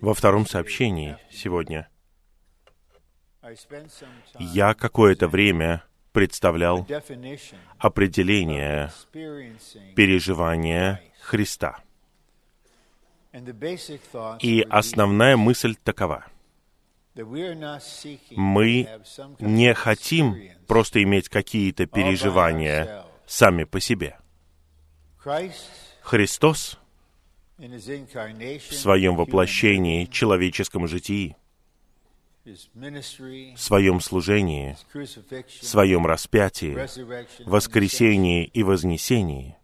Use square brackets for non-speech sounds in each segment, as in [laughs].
Во втором сообщении сегодня я какое-то время представлял определение переживания Христа. И основная мысль такова. Мы не хотим просто иметь какие-то переживания сами по себе. Христос в своем воплощении, человеческом житии, в своем служении, в своем распятии, воскресении и вознесении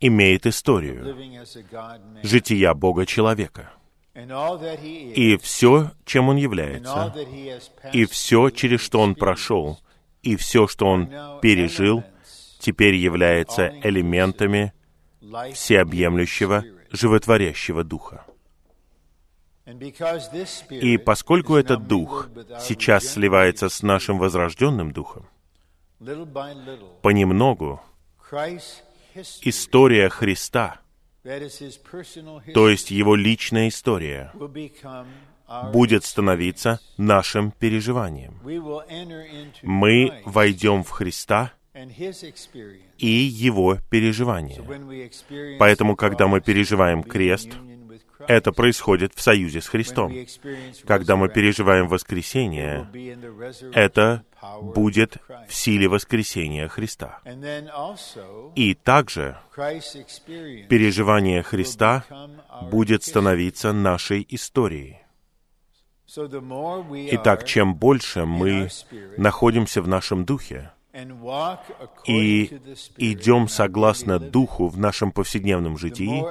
имеет историю жития Бога-человека. И все, чем Он является, и все, через что Он прошел, и все, что Он пережил, теперь является элементами всеобъемлющего, животворящего Духа. И поскольку этот Дух сейчас сливается с нашим возрожденным Духом, понемногу история Христа, то есть Его личная история, будет становиться нашим переживанием. Мы войдем в Христа и Его переживания. Поэтому, когда мы переживаем крест, это происходит в союзе с Христом. Когда мы переживаем воскресение, это будет в силе воскресения Христа. И также переживание Христа будет становиться нашей историей. Итак, чем больше мы находимся в нашем духе, и идем согласно Духу в нашем повседневном житии,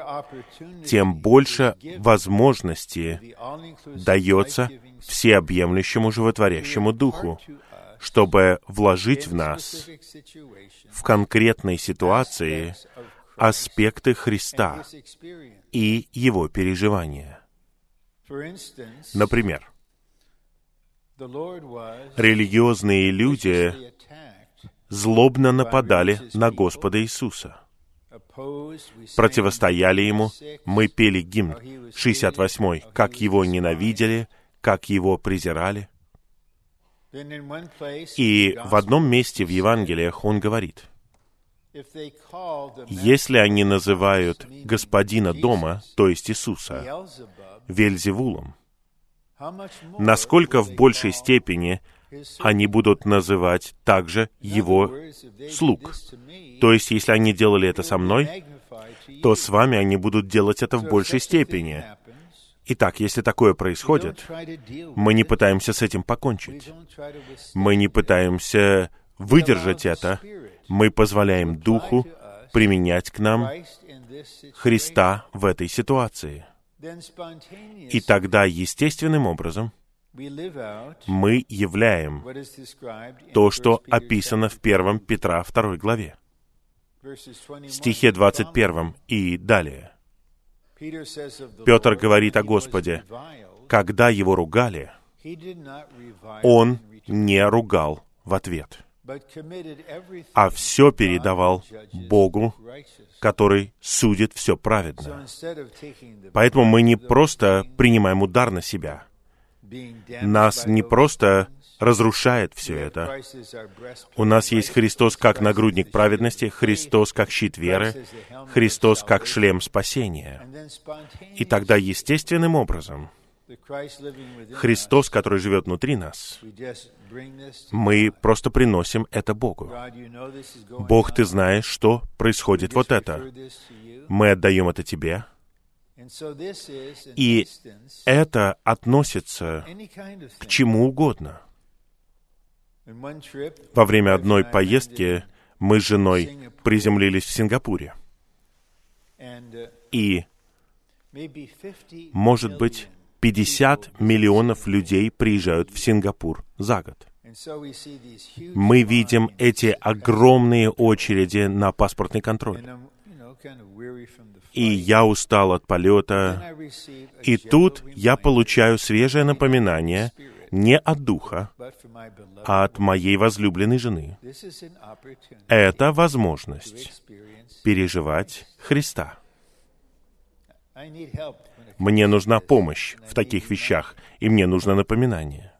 тем больше возможности дается всеобъемлющему животворящему Духу, чтобы вложить в нас в конкретной ситуации аспекты Христа и Его переживания. Например, религиозные люди злобно нападали на Господа Иисуса. Противостояли Ему, мы пели гимн 68-й, как Его ненавидели, как Его презирали. И в одном месте в Евангелиях Он говорит, если они называют господина дома, то есть Иисуса, Вельзевулом, насколько в большей степени они будут называть также его слуг. То есть, если они делали это со мной, то с вами они будут делать это в большей степени. Итак, если такое происходит, мы не пытаемся с этим покончить. Мы не пытаемся выдержать это. Мы позволяем Духу применять к нам Христа в этой ситуации. И тогда естественным образом мы являем то, что описано в 1 Петра 2 главе, стихе 21 и далее. Петр говорит о Господе, когда его ругали, он не ругал в ответ, а все передавал Богу, который судит все праведно. Поэтому мы не просто принимаем удар на себя — нас не просто разрушает все это. У нас есть Христос как нагрудник праведности, Христос как щит веры, Христос как шлем спасения. И тогда естественным образом Христос, который живет внутри нас, мы просто приносим это Богу. Бог, ты знаешь, что происходит вот это. Мы отдаем это тебе, и это относится к чему угодно. Во время одной поездки мы с женой приземлились в Сингапуре. И, может быть, 50 миллионов людей приезжают в Сингапур за год. Мы видим эти огромные очереди на паспортный контроль и я устал от полета. И тут я получаю свежее напоминание не от Духа, а от моей возлюбленной жены. Это возможность переживать Христа. Мне нужна помощь в таких вещах, и мне нужно напоминание.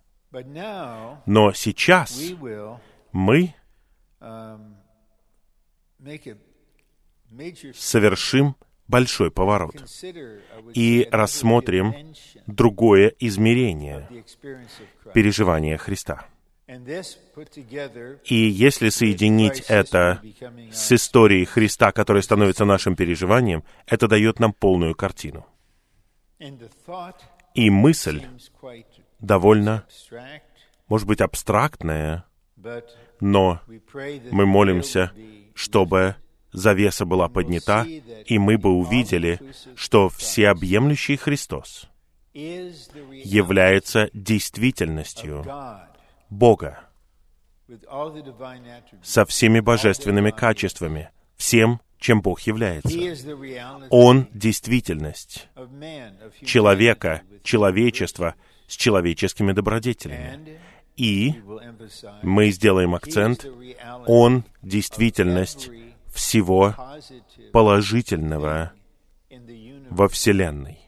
Но сейчас мы совершим большой поворот и рассмотрим другое измерение переживания Христа. И если соединить это с историей Христа, которая становится нашим переживанием, это дает нам полную картину. И мысль довольно, может быть, абстрактная, но мы молимся, чтобы завеса была поднята, и мы бы увидели, что всеобъемлющий Христос является действительностью Бога со всеми божественными качествами, всем, чем Бог является. Он — действительность человека, человечества с человеческими добродетелями. И мы сделаем акцент, Он — действительность всего положительного во Вселенной.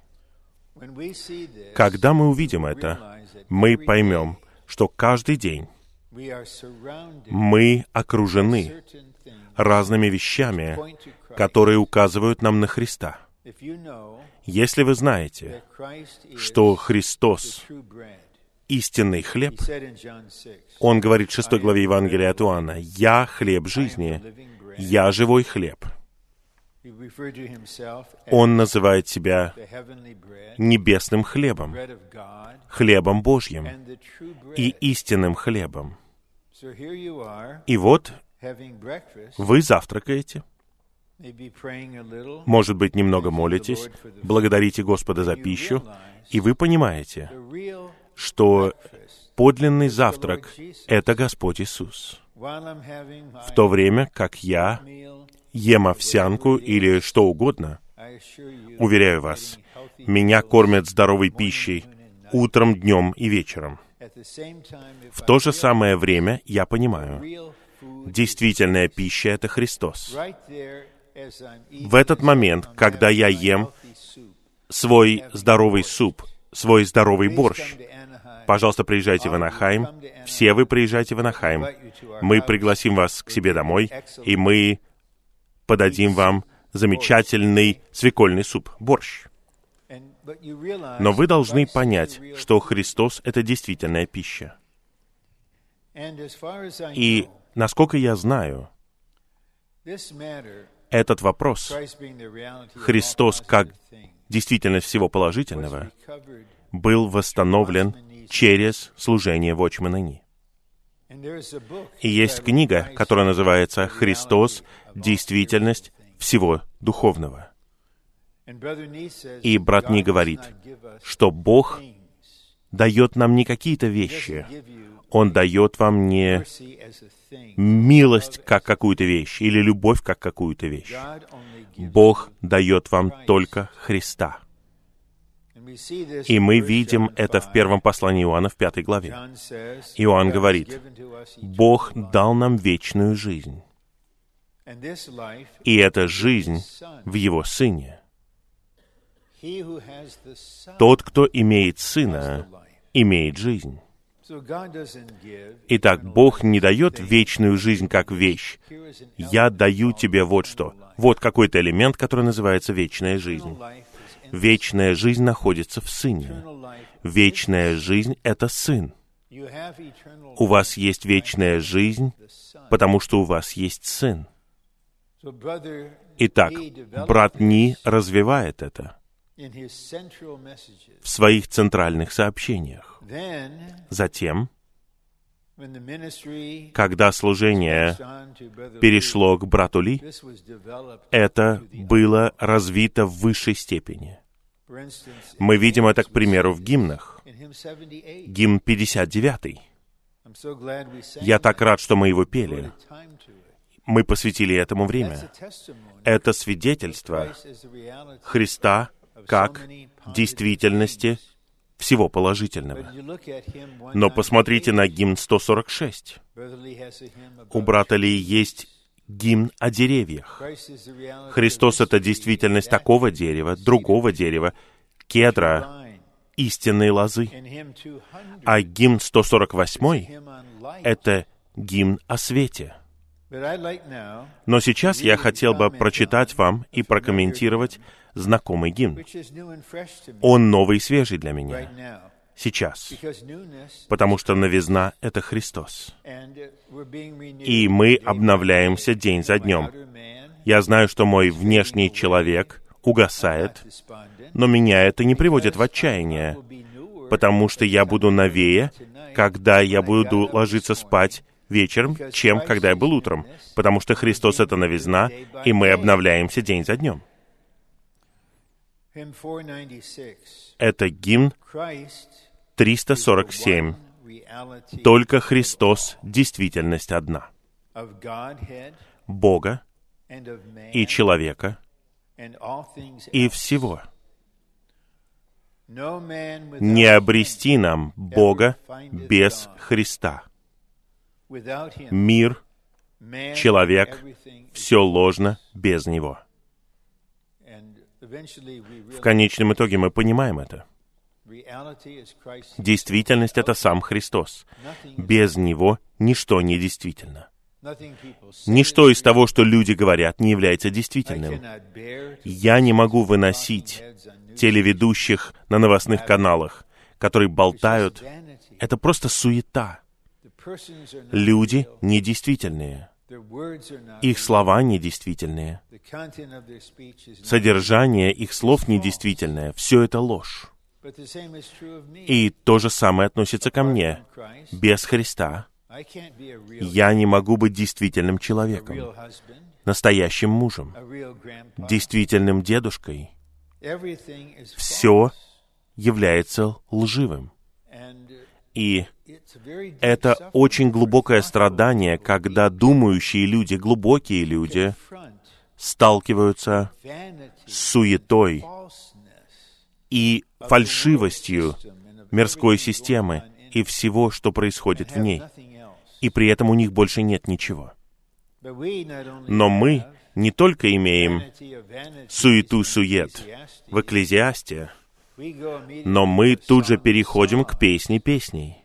Когда мы увидим это, мы поймем, что каждый день мы окружены разными вещами, которые указывают нам на Христа. Если вы знаете, что Христос — истинный хлеб, Он говорит в 6 главе Евангелия от Иоанна, «Я хлеб жизни, я живой хлеб». Он называет себя небесным хлебом, хлебом Божьим и истинным хлебом. И вот вы завтракаете, может быть, немного молитесь, благодарите Господа за пищу, и вы понимаете, что подлинный завтрак — это Господь Иисус. В то время, как я ем овсянку или что угодно, уверяю вас, меня кормят здоровой пищей утром, днем и вечером. В то же самое время я понимаю, действительная пища — это Христос. В этот момент, когда я ем свой здоровый суп, свой здоровый борщ, пожалуйста, приезжайте в Анахайм. Все вы приезжайте в Анахайм. Мы пригласим вас к себе домой, и мы подадим вам замечательный свекольный суп, борщ. Но вы должны понять, что Христос — это действительная пища. И, насколько я знаю, этот вопрос, Христос как действительность всего положительного, был восстановлен через служение в Ни. И есть книга, которая называется «Христос. Действительность всего духовного». И брат Ни говорит, что Бог дает нам не какие-то вещи, Он дает вам не милость как какую-то вещь или любовь как какую-то вещь. Бог дает вам только Христа. И мы видим это в первом послании Иоанна в пятой главе. Иоанн говорит, Бог дал нам вечную жизнь. И эта жизнь в Его Сыне. Тот, кто имеет Сына, имеет жизнь. Итак, Бог не дает вечную жизнь как вещь. Я даю тебе вот что. Вот какой-то элемент, который называется вечная жизнь. Вечная жизнь находится в Сыне. Вечная жизнь — это Сын. У вас есть вечная жизнь, потому что у вас есть Сын. Итак, брат Ни развивает это в своих центральных сообщениях. Затем, когда служение перешло к брату Ли, это было развито в высшей степени. Мы видим это, к примеру, в гимнах. Гимн 59. Я так рад, что мы его пели. Мы посвятили этому время. Это свидетельство Христа как действительности всего положительного. Но посмотрите на гимн 146. У брата Ли есть гимн о деревьях. Христос — это действительность такого дерева, другого дерева, кедра, истинной лозы. А гимн 148 — это гимн о свете. Но сейчас я хотел бы прочитать вам и прокомментировать знакомый гимн. Он новый и свежий для меня. сейчас, потому что новизна — это Христос. И мы обновляемся день за днем. Я знаю, что мой внешний человек угасает, но меня это не приводит в отчаяние, потому что я буду новее, когда я буду ложиться спать вечером, чем когда я был утром, потому что Христос — это новизна, и мы обновляемся день за днем. Это гимн 347. Только Христос — действительность одна. Бога и человека и всего. Не обрести нам Бога без Христа. Мир, человек, все ложно без Него. В конечном итоге мы понимаем это. Действительность — это сам Христос. Без Него ничто не действительно. Ничто из того, что люди говорят, не является действительным. Я не могу выносить телеведущих на новостных каналах, которые болтают. Это просто суета. Люди недействительные. Их слова недействительные. Содержание их слов недействительное. Все это ложь. И то же самое относится ко мне. Без Христа я не могу быть действительным человеком, настоящим мужем, действительным дедушкой. Все является лживым. И это очень глубокое страдание, когда думающие люди, глубокие люди, сталкиваются с суетой и фальшивостью мирской системы и всего, что происходит в ней. И при этом у них больше нет ничего. Но мы не только имеем суету-сует в Экклезиасте, но мы тут же переходим к песне песней,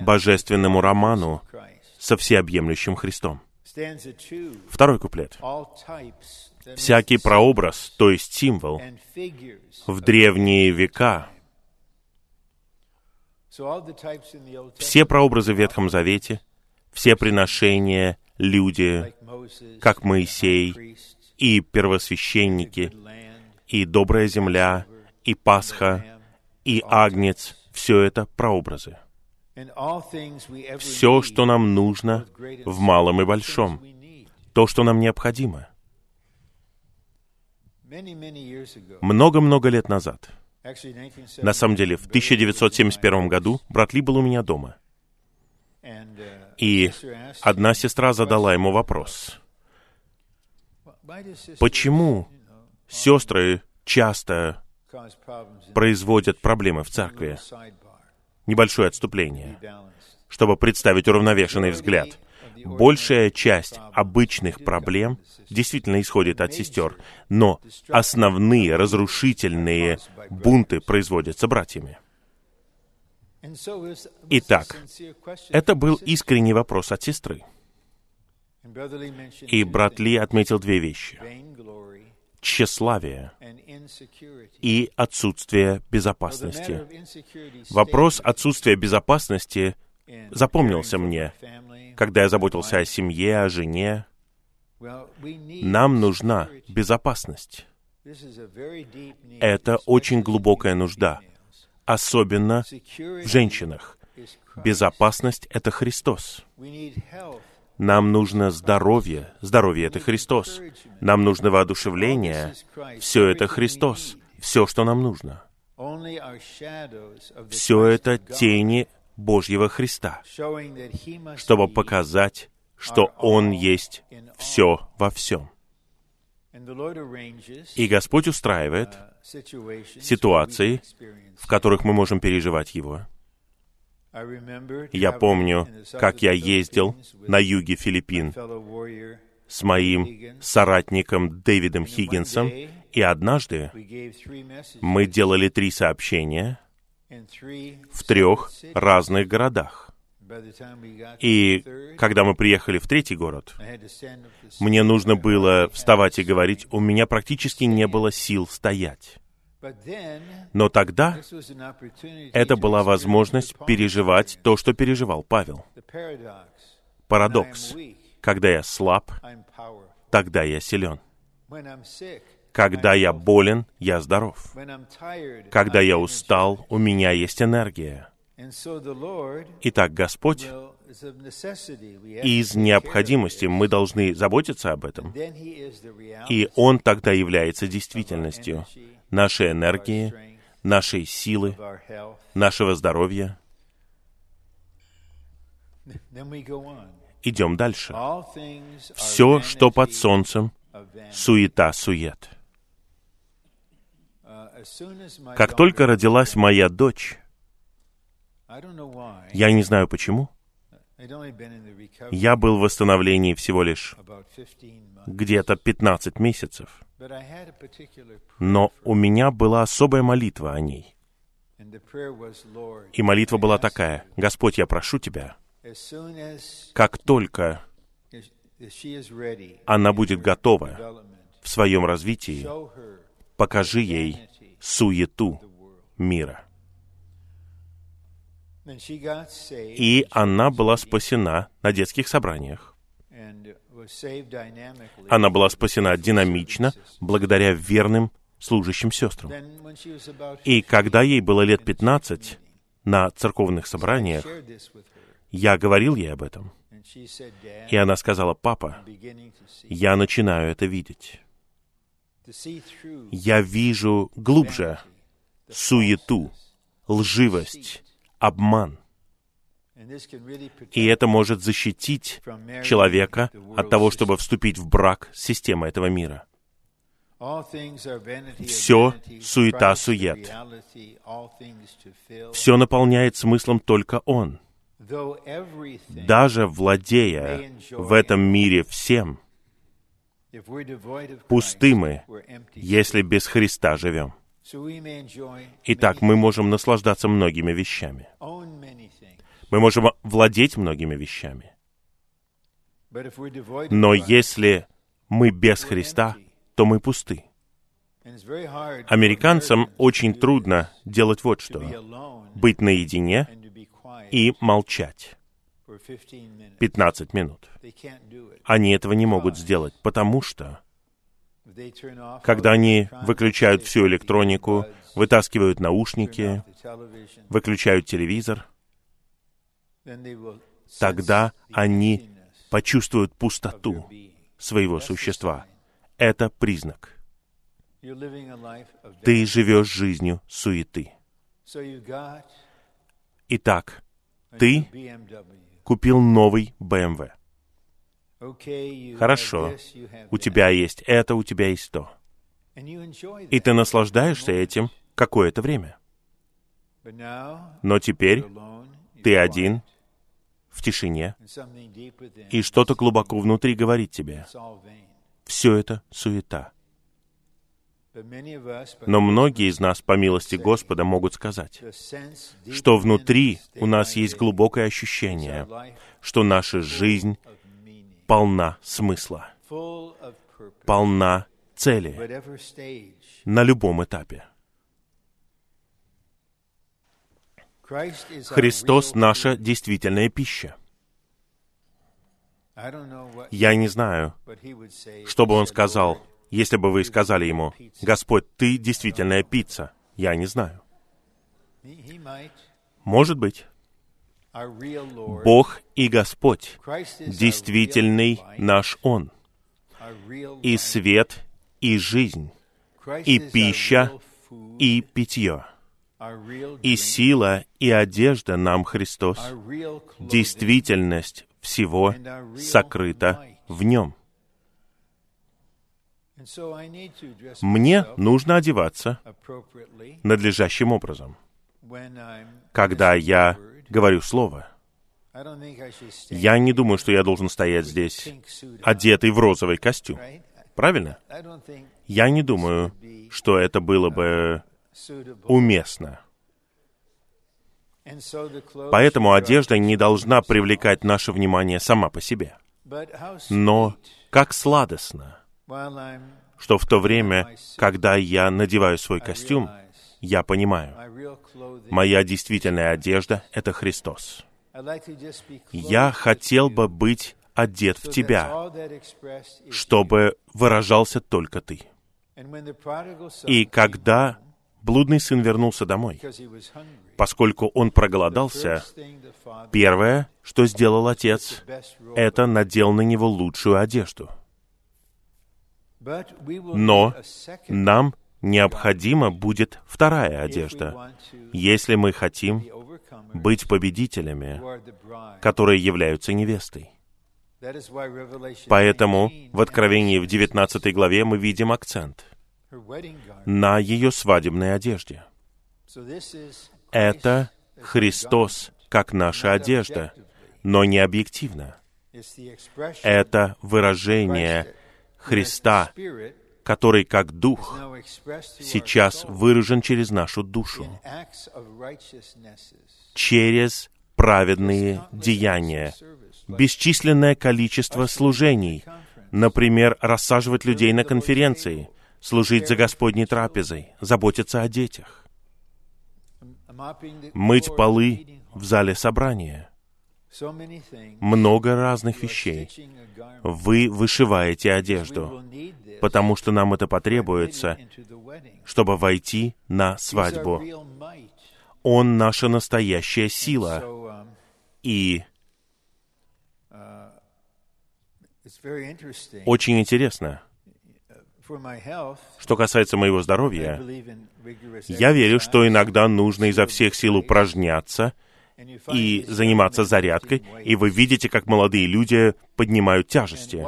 божественному роману со всеобъемлющим Христом. Второй куплет. Всякий прообраз, то есть символ, в древние века. Все прообразы в Ветхом Завете, все приношения, люди, как Моисей, и первосвященники, и добрая земля, и Пасха, и Агнец, все это прообразы. Все, что нам нужно в малом и большом, то, что нам необходимо — много-много лет назад, на самом деле, в 1971 году брат Ли был у меня дома. И одна сестра задала ему вопрос. Почему сестры часто производят проблемы в церкви? Небольшое отступление, чтобы представить уравновешенный взгляд. Большая часть обычных проблем действительно исходит от сестер, но основные разрушительные бунты производятся братьями. Итак, это был искренний вопрос от сестры. И брат Ли отметил две вещи. Тщеславие и отсутствие безопасности. Вопрос отсутствия безопасности запомнился мне, когда я заботился о семье, о жене. Нам нужна безопасность. Это очень глубокая нужда, особенно в женщинах. Безопасность — это Христос. Нам нужно здоровье. Здоровье — это Христос. Нам нужно воодушевление. Все это Христос. Все, что нам нужно. Все это тени Божьего Христа, чтобы показать, что Он есть все во всем. И Господь устраивает ситуации, в которых мы можем переживать Его. Я помню, как я ездил на юге Филиппин с моим соратником Дэвидом Хиггинсом, и однажды мы делали три сообщения в трех разных городах. И когда мы приехали в третий город, мне нужно было вставать и говорить, у меня практически не было сил стоять. Но тогда это была возможность переживать то, что переживал Павел. Парадокс. Когда я слаб, тогда я силен. Когда я болен, я здоров. Когда я устал, у меня есть энергия. Итак, Господь из необходимости мы должны заботиться об этом. И Он тогда является действительностью нашей энергии, нашей силы, нашего здоровья. Идем дальше. Все, что под солнцем, суета-сует. Как только родилась моя дочь, я не знаю почему, я был в восстановлении всего лишь где-то 15 месяцев. Но у меня была особая молитва о ней. И молитва была такая, «Господь, я прошу Тебя, как только она будет готова в своем развитии, покажи ей суету мира». И она была спасена на детских собраниях. Она была спасена динамично, благодаря верным служащим сестрам. И когда ей было лет 15, на церковных собраниях, я говорил ей об этом. И она сказала, «Папа, я начинаю это видеть. Я вижу глубже суету, лживость, обман. И это может защитить человека от того, чтобы вступить в брак с системой этого мира. Все суета-сует. Все наполняет смыслом только Он. Даже владея в этом мире всем, пусты мы, если без Христа живем. Итак, мы можем наслаждаться многими вещами. Мы можем владеть многими вещами. Но если мы без Христа, то мы пусты. Американцам очень трудно делать вот что. Быть наедине и молчать. 15 минут. Они этого не могут сделать, потому что когда они выключают всю электронику, вытаскивают наушники, выключают телевизор, тогда они почувствуют пустоту своего существа. Это признак. Ты живешь жизнью суеты. Итак, ты купил новый BMW. Хорошо, у тебя есть это, у тебя есть то. И ты наслаждаешься этим какое-то время. Но теперь ты один, в тишине, и что-то глубоко внутри говорит тебе. Все это суета. Но многие из нас, по милости Господа, могут сказать, что внутри у нас есть глубокое ощущение, что наша жизнь полна смысла, полна цели на любом этапе. Христос — наша действительная пища. Я не знаю, что бы Он сказал, если бы вы сказали Ему, «Господь, Ты действительная пицца». Я не знаю. Может быть. Бог и Господь, действительный наш Он, и свет, и жизнь, и пища, и питье, и сила, и одежда нам Христос, действительность всего сокрыта в Нем. Мне нужно одеваться надлежащим образом. когда я говорю Слово. Я не думаю, что я должен стоять здесь, одетый в розовый костюм. Правильно? Я не думаю, что это было бы уместно. Поэтому одежда не должна привлекать наше внимание сама по себе. Но как сладостно, что в то время, когда я надеваю свой костюм, я понимаю, моя действительная одежда — это Христос. Я хотел бы быть одет в Тебя, чтобы выражался только Ты. И когда блудный сын вернулся домой, поскольку он проголодался, первое, что сделал отец, это надел на него лучшую одежду. Но нам необходима будет вторая одежда, если мы хотим быть победителями, которые являются невестой. Поэтому в Откровении в 19 главе мы видим акцент на ее свадебной одежде. Это Христос как наша одежда, но не объективно. Это выражение Христа, который как Дух сейчас выражен через нашу душу, через праведные деяния, бесчисленное количество служений, например, рассаживать людей на конференции, служить за Господней трапезой, заботиться о детях, мыть полы в зале собрания. Много разных вещей. Вы вышиваете одежду, потому что нам это потребуется, чтобы войти на свадьбу. Он наша настоящая сила. И очень интересно, что касается моего здоровья, я верю, что иногда нужно изо всех сил упражняться и заниматься зарядкой, и вы видите, как молодые люди поднимают тяжести.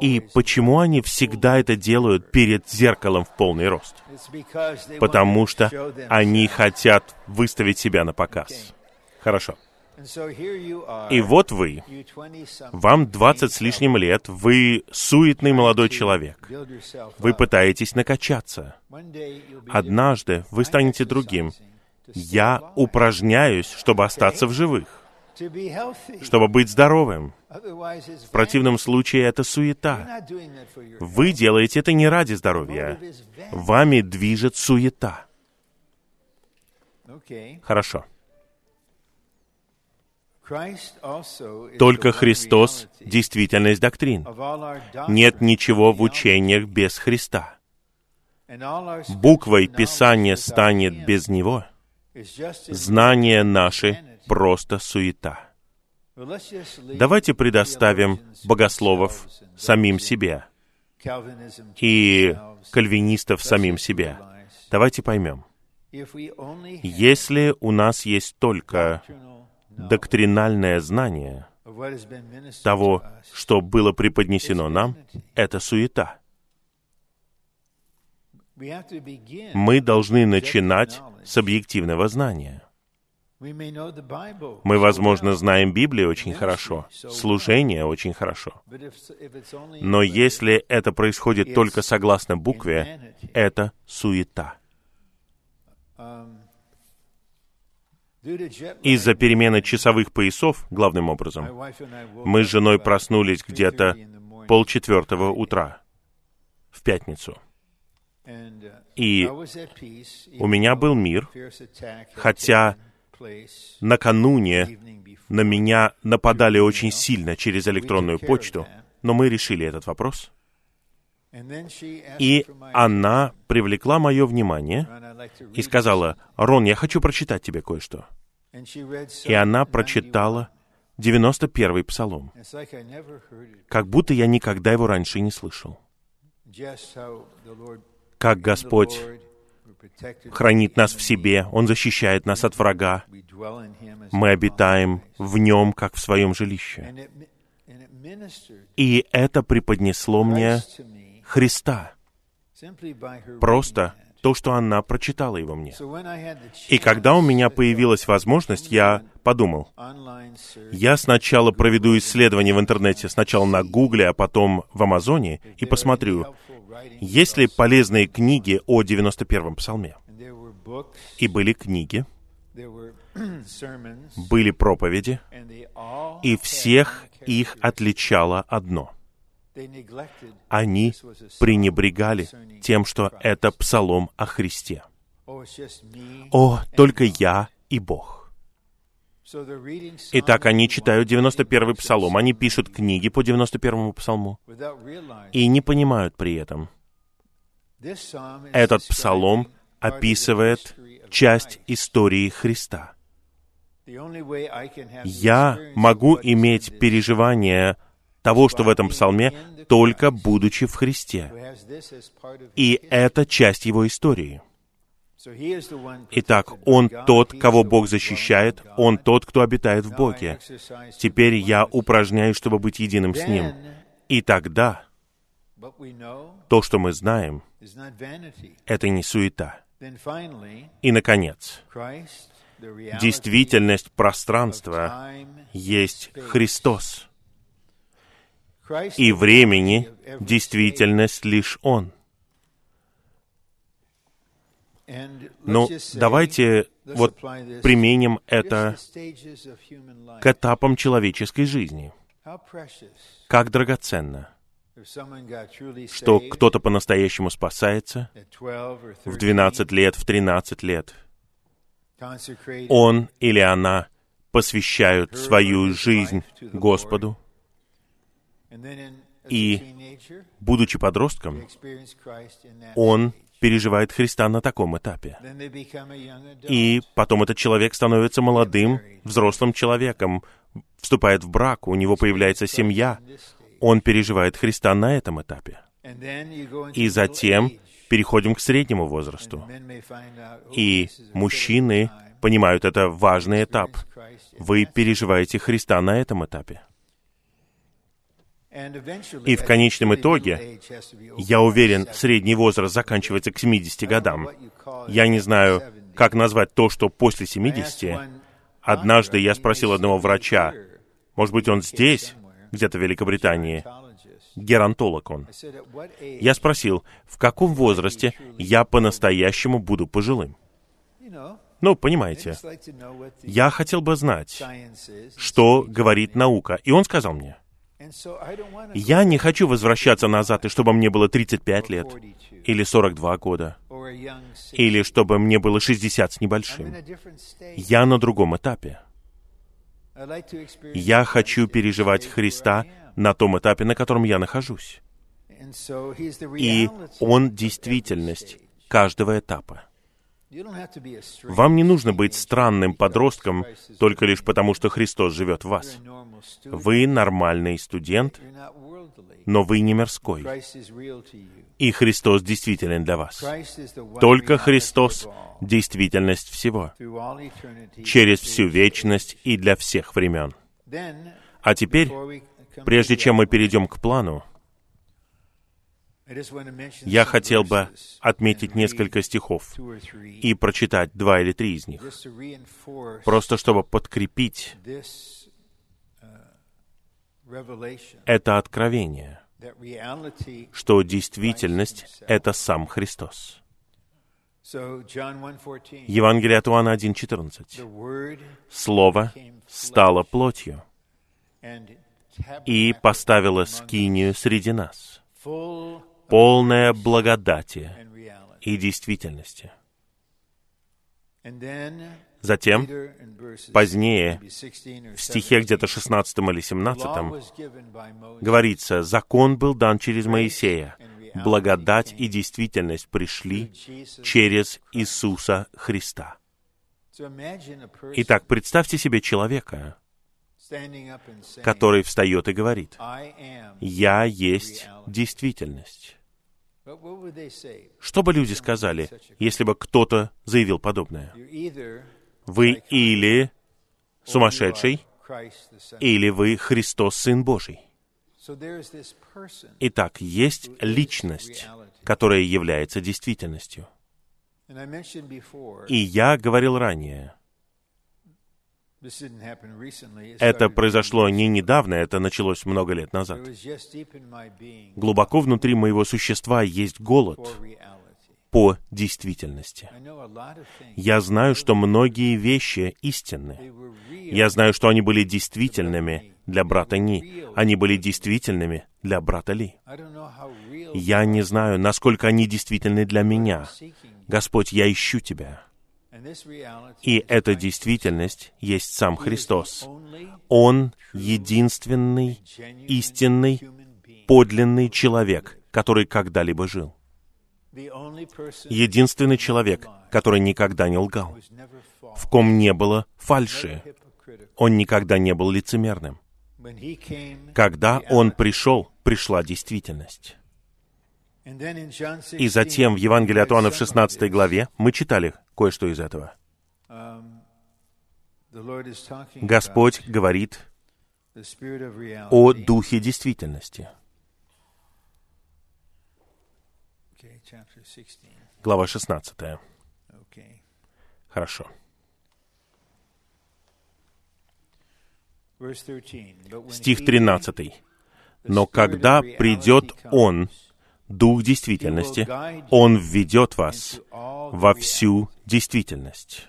И почему они всегда это делают перед зеркалом в полный рост? Потому что они хотят выставить себя на показ. Хорошо. И вот вы, вам двадцать с лишним лет, вы суетный молодой человек. Вы пытаетесь накачаться. Однажды вы станете другим. Я упражняюсь, чтобы остаться в живых, чтобы быть здоровым. В противном случае это суета. Вы делаете это не ради здоровья. Вами движет суета. Хорошо. Только Христос — действительность доктрин. Нет ничего в учениях без Христа. Буквой Писания станет без Него. Знание наше — просто суета. Давайте предоставим богословов самим себе и кальвинистов самим себе. Давайте поймем. Если у нас есть только доктринальное знание того, что было преподнесено нам, это суета. Мы должны начинать с объективного знания. Мы, возможно, знаем Библию очень хорошо, служение очень хорошо. Но если это происходит только согласно букве, это суета. Из-за перемены часовых поясов, главным образом, мы с женой проснулись где-то полчетвертого утра в пятницу. И у меня был мир, хотя накануне на меня нападали очень сильно через электронную почту, но мы решили этот вопрос. И она привлекла мое внимание и сказала, «Рон, я хочу прочитать тебе кое-что». И она прочитала 91-й псалом, как будто я никогда его раньше не слышал. Как Господь хранит нас в себе, Он защищает нас от врага. Мы обитаем в Нем, как в своем жилище. И это преподнесло мне Христа. Просто то, что она прочитала его мне. И когда у меня появилась возможность, я подумал, я сначала проведу исследование в интернете, сначала на Гугле, а потом в Амазоне, и посмотрю, есть ли полезные книги о 91-м псалме. И были книги, [clears throat] были проповеди, и всех их отличало одно. Они пренебрегали тем, что это псалом о Христе. О, только я и Бог. Итак, они читают 91-й псалом, они пишут книги по 91-му псалму и не понимают при этом. Этот псалом описывает часть истории Христа. Я могу иметь переживание того, что в этом псалме, только будучи в Христе. И это часть его истории. Итак, Он тот, кого Бог защищает, Он тот, кто обитает в Боге. Теперь я упражняюсь, чтобы быть единым с Ним. И тогда то, что мы знаем, это не суета. И, наконец, действительность пространства есть Христос. И времени действительность лишь Он. Ну, давайте вот применим это к этапам человеческой жизни. Как драгоценно, что кто-то по-настоящему спасается в 12 лет, в 13 лет. Он или она посвящают свою жизнь Господу, и, будучи подростком, он переживает Христа на таком этапе. И потом этот человек становится молодым, взрослым человеком, вступает в брак, у него появляется семья, он переживает Христа на этом этапе. И затем переходим к среднему возрасту. И мужчины понимают, это важный этап. Вы переживаете Христа на этом этапе. И в конечном итоге, я уверен, средний возраст заканчивается к 70 годам. Я не знаю, как назвать то, что после 70. Однажды я спросил одного врача, может быть, он здесь, где-то в Великобритании, геронтолог он. Я спросил, в каком возрасте я по-настоящему буду пожилым? Ну, понимаете, я хотел бы знать, что говорит наука. И он сказал мне, я не хочу возвращаться назад, и чтобы мне было 35 лет, или 42 года, или чтобы мне было 60 с небольшим. Я на другом этапе. Я хочу переживать Христа на том этапе, на котором я нахожусь. И Он действительность каждого этапа. Вам не нужно быть странным подростком только лишь потому, что Христос живет в вас. Вы нормальный студент, но вы не мирской. И Христос действителен для вас. Только Христос — действительность всего. Через всю вечность и для всех времен. А теперь, прежде чем мы перейдем к плану, я хотел бы отметить несколько стихов и прочитать два или три из них, просто чтобы подкрепить это откровение, что действительность — это сам Христос. Евангелие от Иоанна 1.14. «Слово стало плотью и поставило скинию среди нас, полное благодати и действительности. Затем, позднее, в стихе где-то 16 или 17, говорится, «Закон был дан через Моисея, благодать и действительность пришли через Иисуса Христа». Итак, представьте себе человека, который встает и говорит, «Я есть действительность». Что бы люди сказали, если бы кто-то заявил подобное? Вы или сумасшедший, или вы Христос, Сын Божий. Итак, есть личность, которая является действительностью. И я говорил ранее, это произошло не недавно, это началось много лет назад. Глубоко внутри моего существа есть голод по действительности. Я знаю, что многие вещи истинны. Я знаю, что они были действительными для брата Ни. Они были действительными для брата Ли. Я не знаю, насколько они действительны для меня. Господь, я ищу Тебя. И эта действительность есть сам Христос. Он единственный, истинный, подлинный человек, который когда-либо жил. Единственный человек, который никогда не лгал, в ком не было фальши. Он никогда не был лицемерным. Когда Он пришел, пришла действительность. И затем в Евангелии от Иоанна в 16 главе мы читали кое-что из этого. Господь говорит о духе действительности. Глава 16. Хорошо. Стих 13. «Но когда придет Он, Дух действительности, Он введет вас во всю действительность.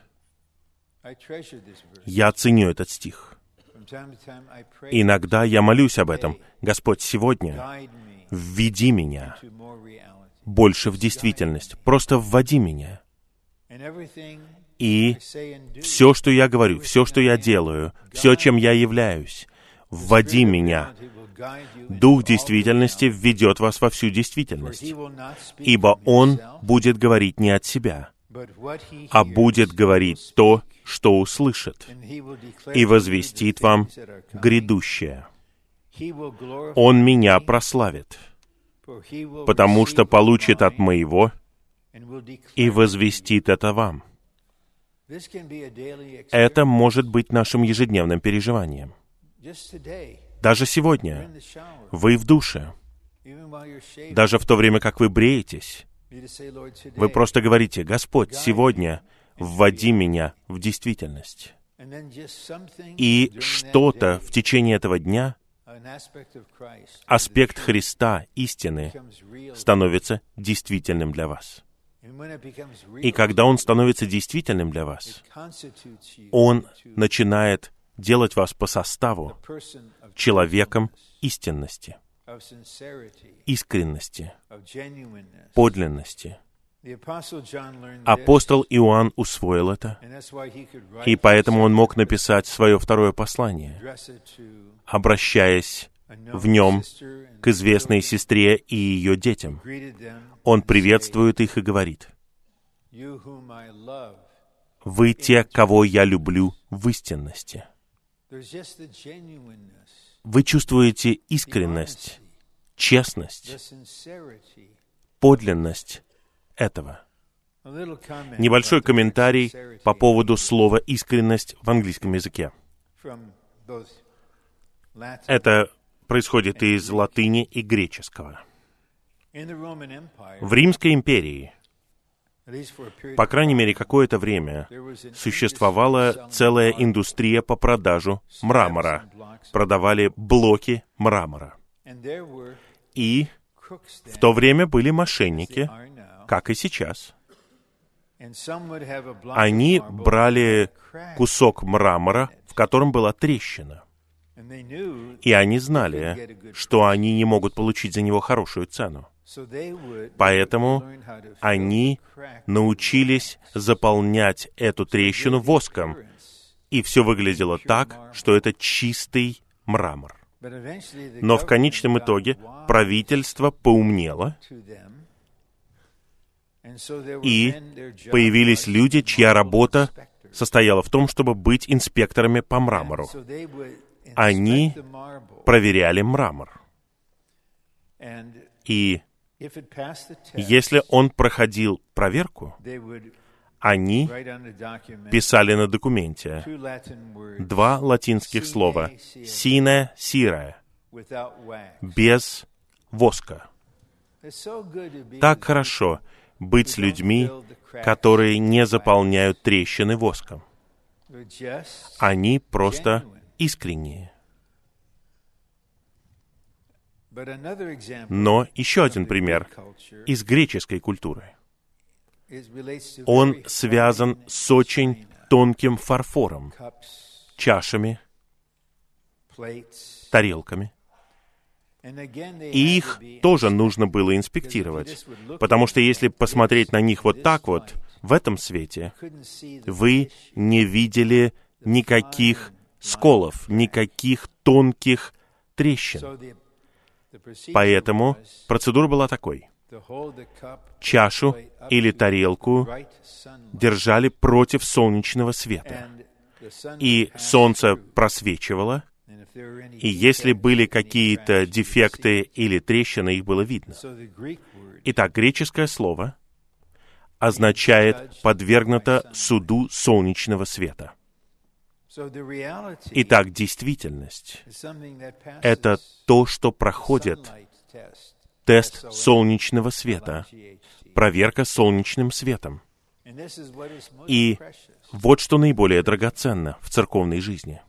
Я ценю этот стих. Иногда я молюсь об этом. Господь, сегодня введи меня больше в действительность. Просто вводи меня. И все, что я говорю, все, что я делаю, все, чем я являюсь, вводи меня Дух действительности введет вас во всю действительность, ибо Он будет говорить не от себя, а будет говорить то, что услышит, и возвестит вам грядущее. Он меня прославит, потому что получит от моего и возвестит это вам. Это может быть нашим ежедневным переживанием. Даже сегодня вы в душе. Даже в то время, как вы бреетесь, вы просто говорите, «Господь, сегодня вводи меня в действительность». И что-то в течение этого дня, аспект Христа, истины, становится действительным для вас. И когда он становится действительным для вас, он начинает делать вас по составу человеком истинности, искренности, подлинности. Апостол Иоанн усвоил это, и поэтому он мог написать свое второе послание, обращаясь в нем к известной сестре и ее детям. Он приветствует их и говорит, «Вы те, кого я люблю в истинности». Вы чувствуете искренность, честность, подлинность этого. Небольшой комментарий по поводу слова «искренность» в английском языке. Это происходит из латыни и греческого. В Римской империи по крайней мере, какое-то время существовала целая индустрия по продажу мрамора. Продавали блоки мрамора. И в то время были мошенники, как и сейчас. Они брали кусок мрамора, в котором была трещина. И они знали, что они не могут получить за него хорошую цену. Поэтому они научились заполнять эту трещину воском, и все выглядело так, что это чистый мрамор. Но в конечном итоге правительство поумнело, и появились люди, чья работа состояла в том, чтобы быть инспекторами по мрамору. Они проверяли мрамор. И если он проходил проверку, они писали на документе два латинских слова. «сине сире» без воска. Так хорошо быть с людьми, которые не заполняют трещины воском. Они просто искренние. Но еще один пример из греческой культуры. Он связан с очень тонким фарфором, чашами, тарелками. И их тоже нужно было инспектировать, потому что если посмотреть на них вот так вот, в этом свете, вы не видели никаких сколов, никаких тонких трещин. Поэтому процедура была такой. Чашу или тарелку держали против солнечного света. И солнце просвечивало, и если были какие-то дефекты или трещины, их было видно. Итак, греческое слово означает «подвергнуто суду солнечного света». Итак, действительность — это то, что проходит тест солнечного света, проверка солнечным светом. И вот что наиболее драгоценно в церковной жизни.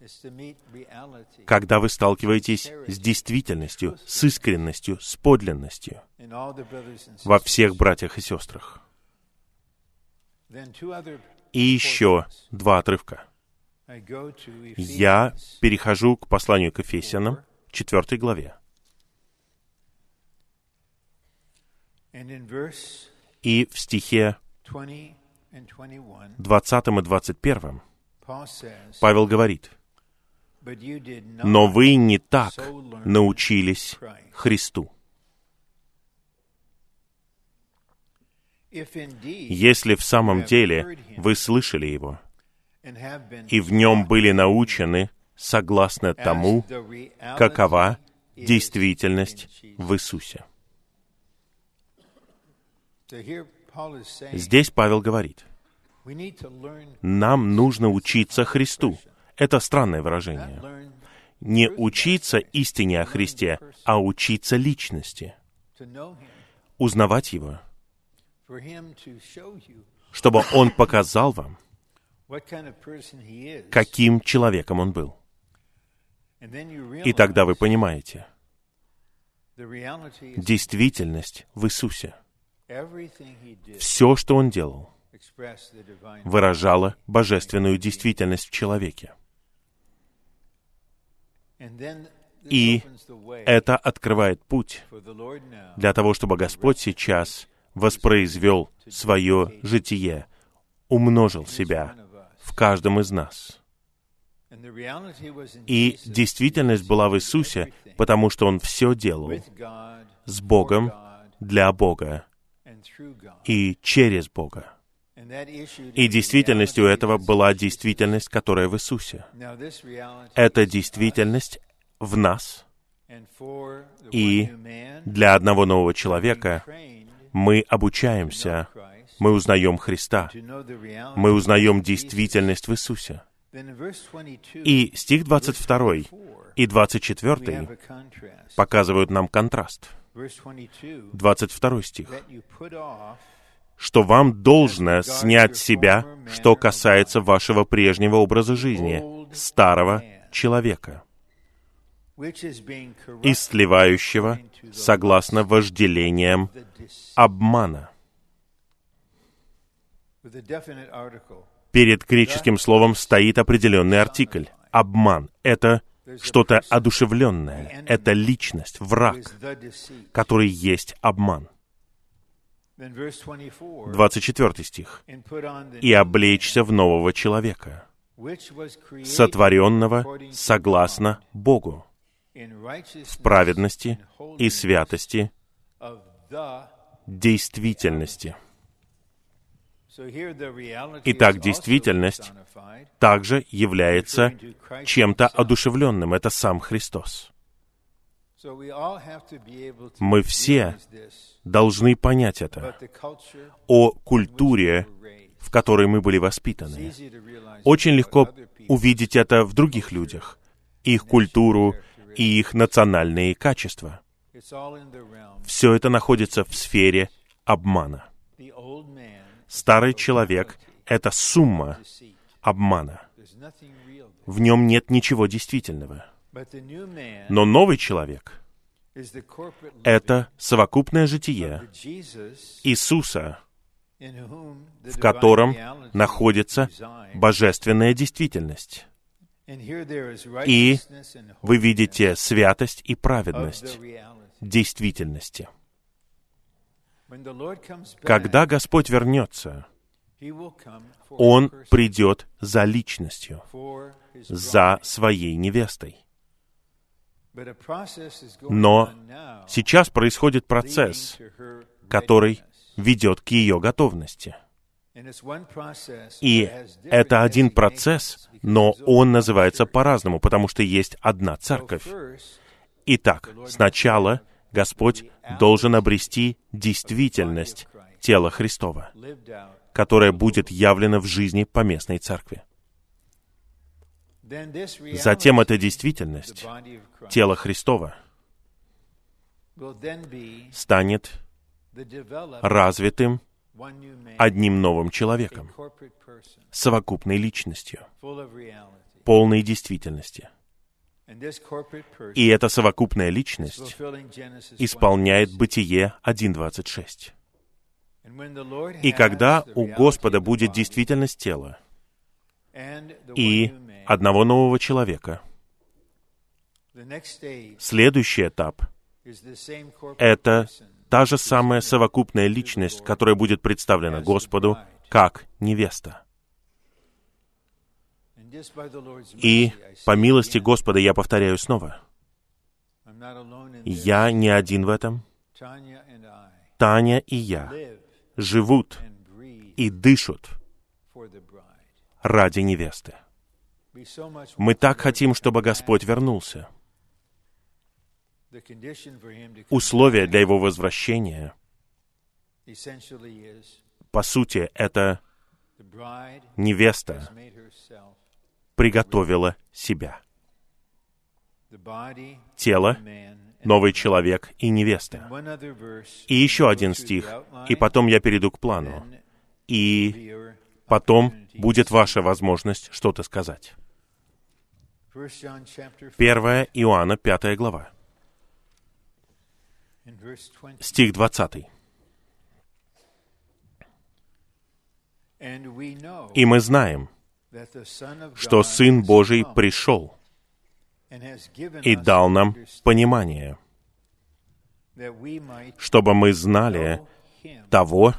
Когда вы сталкиваетесь с действительностью, с искренностью, с подлинностью во всех братьях и сестрах. И еще два отрывка. Я перехожу к посланию к Ефесянам, 4 главе. И в стихе 20 и 21 Павел говорит, «Но вы не так научились Христу». Если в самом деле вы слышали Его и в нем были научены согласно тому, какова действительность в Иисусе. Здесь Павел говорит, нам нужно учиться Христу. Это странное выражение. Не учиться истине о Христе, а учиться личности. Узнавать Его. Чтобы Он показал вам, каким человеком Он был. И тогда вы понимаете, действительность в Иисусе — все, что он делал, выражало божественную действительность в человеке. И это открывает путь для того, чтобы Господь сейчас воспроизвел свое житие, умножил себя в каждом из нас. И действительность была в Иисусе, потому что Он все делал с Богом, для Бога и через Бога. И действительностью этого была действительность, которая в Иисусе. Эта действительность в нас. И для одного нового человека мы обучаемся, мы узнаем Христа, мы узнаем действительность в Иисусе. И стих 22 и 24 показывают нам контраст. 22 стих. «Что вам должно снять себя, что касается вашего прежнего образа жизни, старого человека, истлевающего согласно вожделениям обмана». Перед греческим словом стоит определенный артикль. Обман — это что-то одушевленное. Это личность, враг, который есть обман. 24 стих. «И облечься в нового человека, сотворенного согласно Богу, в праведности и святости действительности». Итак, действительность также является чем-то одушевленным. Это сам Христос. Мы все должны понять это о культуре, в которой мы были воспитаны. Очень легко увидеть это в других людях, их культуру и их национальные качества. Все это находится в сфере обмана Старый человек — это сумма обмана. В нем нет ничего действительного. Но новый человек — это совокупное житие Иисуса, в котором находится божественная действительность. И вы видите святость и праведность действительности. Когда Господь вернется, Он придет за личностью, за своей невестой. Но сейчас происходит процесс, который ведет к ее готовности. И это один процесс, но он называется по-разному, потому что есть одна церковь. Итак, сначала Господь должен обрести действительность тела Христова, которая будет явлена в жизни поместной церкви. Затем эта действительность, тело Христова, станет развитым одним новым человеком, совокупной личностью, полной действительности. И эта совокупная личность исполняет Бытие 1.26. И когда у Господа будет действительность тела и одного нового человека, следующий этап — это та же самая совокупная личность, которая будет представлена Господу как невеста. И по милости Господа я повторяю снова, я не один в этом. Таня и я живут и дышат ради невесты. Мы так хотим, чтобы Господь вернулся. Условие для Его возвращения, по сути, это невеста приготовила себя. Тело, новый человек и невеста. И еще один стих, и потом я перейду к плану. И потом будет ваша возможность что-то сказать. 1 Иоанна, 5 глава. Стих 20. И мы знаем, что Сын Божий пришел и дал нам понимание, чтобы мы знали того,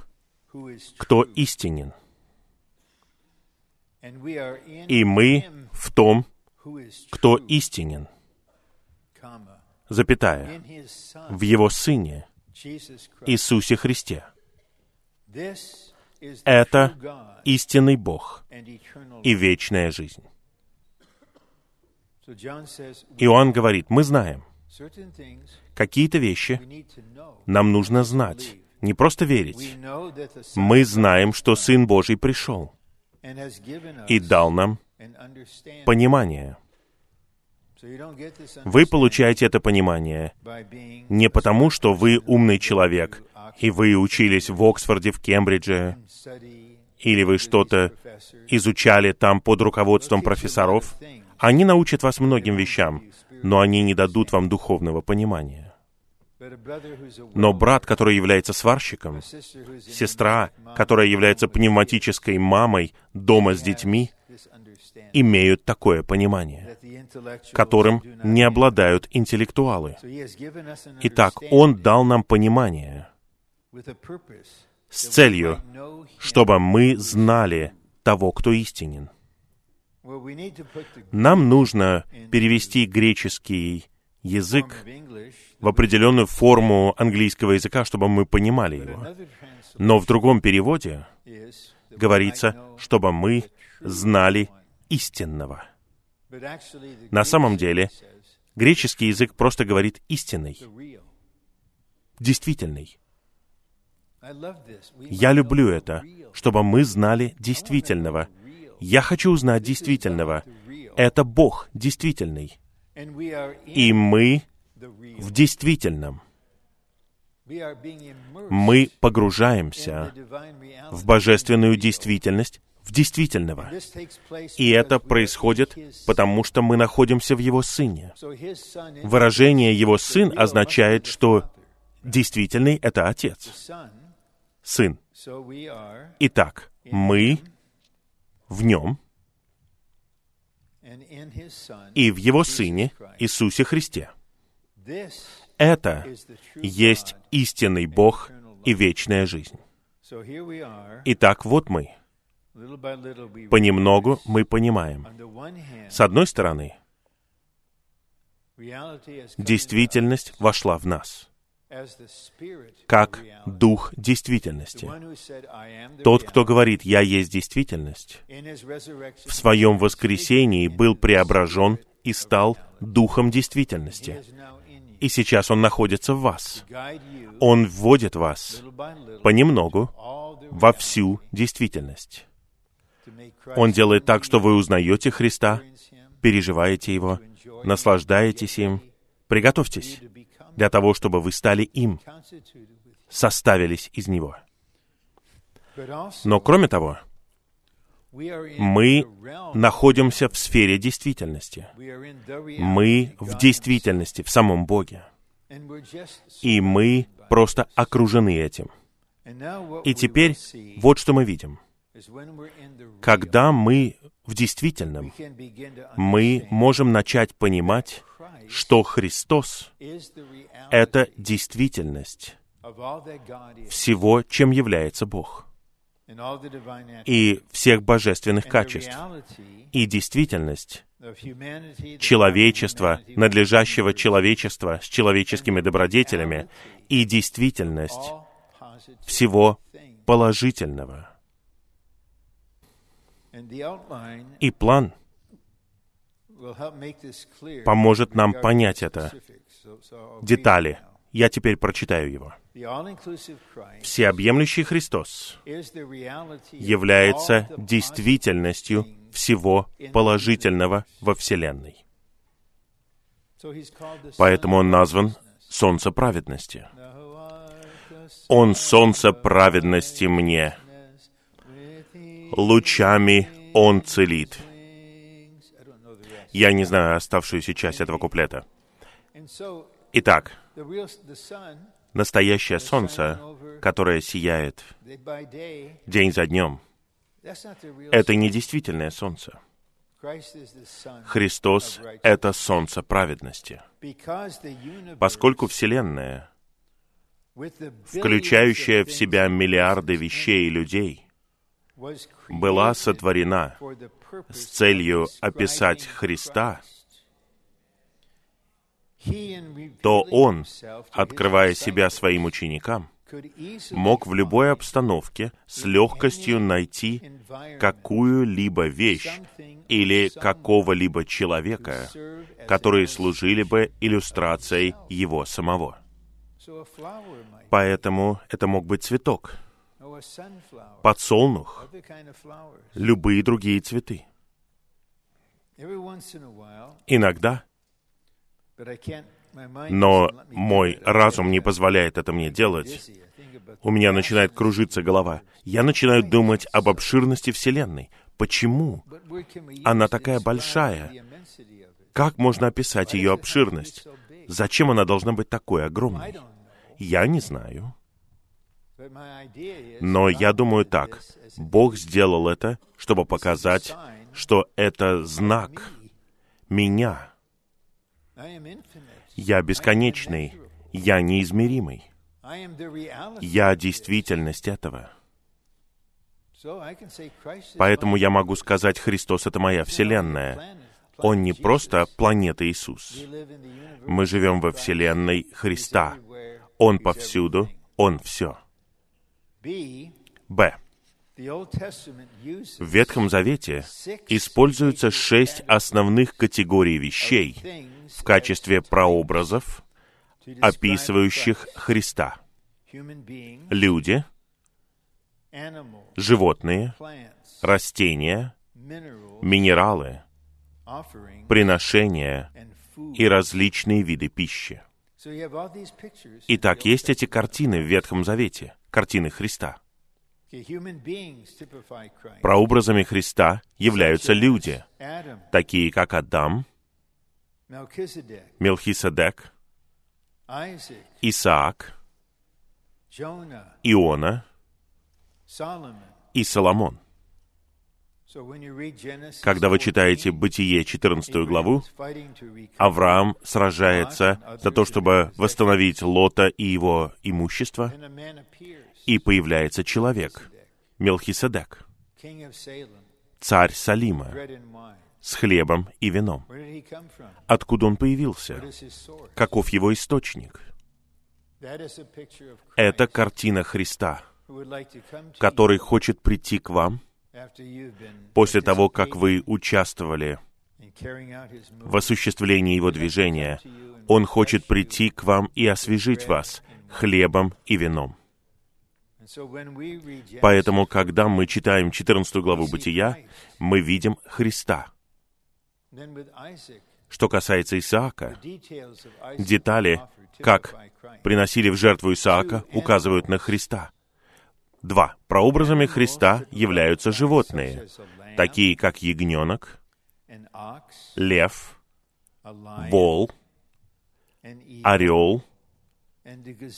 кто истинен. И мы в том, кто истинен, запятая, в Его Сыне, Иисусе Христе. Это истинный Бог и вечная жизнь. Иоанн говорит, мы знаем, какие-то вещи нам нужно знать, не просто верить. Мы знаем, что Сын Божий пришел и дал нам понимание. Вы получаете это понимание не потому, что вы умный человек, и вы учились в Оксфорде, в Кембридже, или вы что-то изучали там под руководством профессоров. Они научат вас многим вещам, но они не дадут вам духовного понимания. Но брат, который является сварщиком, сестра, которая является пневматической мамой дома с детьми, имеют такое понимание, которым не обладают интеллектуалы. Итак, Он дал нам понимание с целью, чтобы мы знали того, кто истинен. Нам нужно перевести греческий язык в определенную форму английского языка, чтобы мы понимали его. Но в другом переводе говорится, чтобы мы знали истинного. На самом деле, греческий язык просто говорит истинный, действительный. Я люблю это, чтобы мы знали действительного. Я хочу узнать действительного. Это Бог действительный. И мы в действительном. Мы погружаемся в божественную действительность, в действительного. И это происходит, потому что мы находимся в Его Сыне. Выражение «Его Сын» означает, что действительный — это Отец. Сын. Итак, мы в Нем и в Его Сыне Иисусе Христе. Это есть истинный Бог и вечная жизнь. Итак, вот мы. Понемногу мы понимаем. С одной стороны, действительность вошла в нас как дух действительности. Тот, кто говорит «Я есть действительность», в своем воскресении был преображен и стал духом действительности. И сейчас он находится в вас. Он вводит вас понемногу во всю действительность. Он делает так, что вы узнаете Христа, переживаете Его, наслаждаетесь им. Приготовьтесь для того, чтобы вы стали им, составились из Него. Но кроме того, мы находимся в сфере действительности. Мы в действительности, в самом Боге. И мы просто окружены этим. И теперь вот что мы видим. Когда мы в действительном, мы можем начать понимать, что Христос — это действительность всего, чем является Бог. И всех божественных качеств. И действительность человечества, надлежащего человечества с человеческими добродетелями, и действительность всего положительного. И план поможет нам понять это. Детали. Я теперь прочитаю его. Всеобъемлющий Христос является действительностью всего положительного во Вселенной. Поэтому он назван Солнце праведности. Он солнце праведности мне. Лучами он целит. Я не знаю оставшуюся часть этого куплета. Итак, настоящее солнце, которое сияет день за днем, это не действительное солнце. Христос — это солнце праведности. Поскольку Вселенная, включающая в себя миллиарды вещей и людей, была сотворена с целью описать Христа — то он, открывая себя своим ученикам, мог в любой обстановке с легкостью найти какую-либо вещь или какого-либо человека, которые служили бы иллюстрацией его самого. Поэтому это мог быть цветок, подсолнух, любые другие цветы. Иногда но мой разум не позволяет это мне делать. У меня начинает кружиться голова. Я начинаю думать об обширности Вселенной. Почему? Она такая большая. Как можно описать ее обширность? Зачем она должна быть такой огромной? Я не знаю. Но я думаю так. Бог сделал это, чтобы показать, что это знак меня, я бесконечный, я неизмеримый. Я действительность этого. Поэтому я могу сказать, Христос — это моя Вселенная. Он не просто планета Иисус. Мы живем во Вселенной Христа. Он повсюду, Он все. Б. В Ветхом Завете используются шесть основных категорий вещей в качестве прообразов, описывающих Христа. Люди, животные, растения, минералы, приношения и различные виды пищи. Итак, есть эти картины в Ветхом Завете, картины Христа. Прообразами Христа являются люди, такие как Адам, Мелхиседек, Исаак, Иона и Соломон. Когда вы читаете Бытие 14 главу, Авраам сражается за то, чтобы восстановить Лота и его имущество, и появляется человек, Мелхиседек, царь Салима, с хлебом и вином. Откуда он появился? Каков его источник? Это картина Христа, который хочет прийти к вам после того, как вы участвовали в осуществлении Его движения. Он хочет прийти к вам и освежить вас хлебом и вином. Поэтому, когда мы читаем 14 главу Бытия, мы видим Христа. Что касается Исаака, детали, как приносили в жертву Исаака, указывают на Христа. Два. Прообразами Христа являются животные, такие как ягненок, лев, вол, орел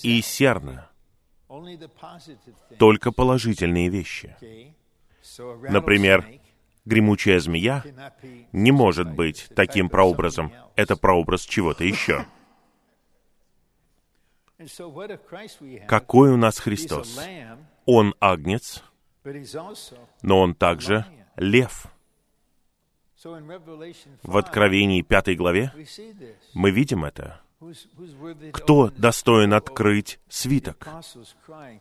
и серна. Только положительные вещи. Например, гремучая змея не может быть таким прообразом. Это прообраз чего-то еще. Какой у нас Христос? Он агнец, но он также лев. В Откровении пятой главе мы видим это. Кто достоин открыть свиток?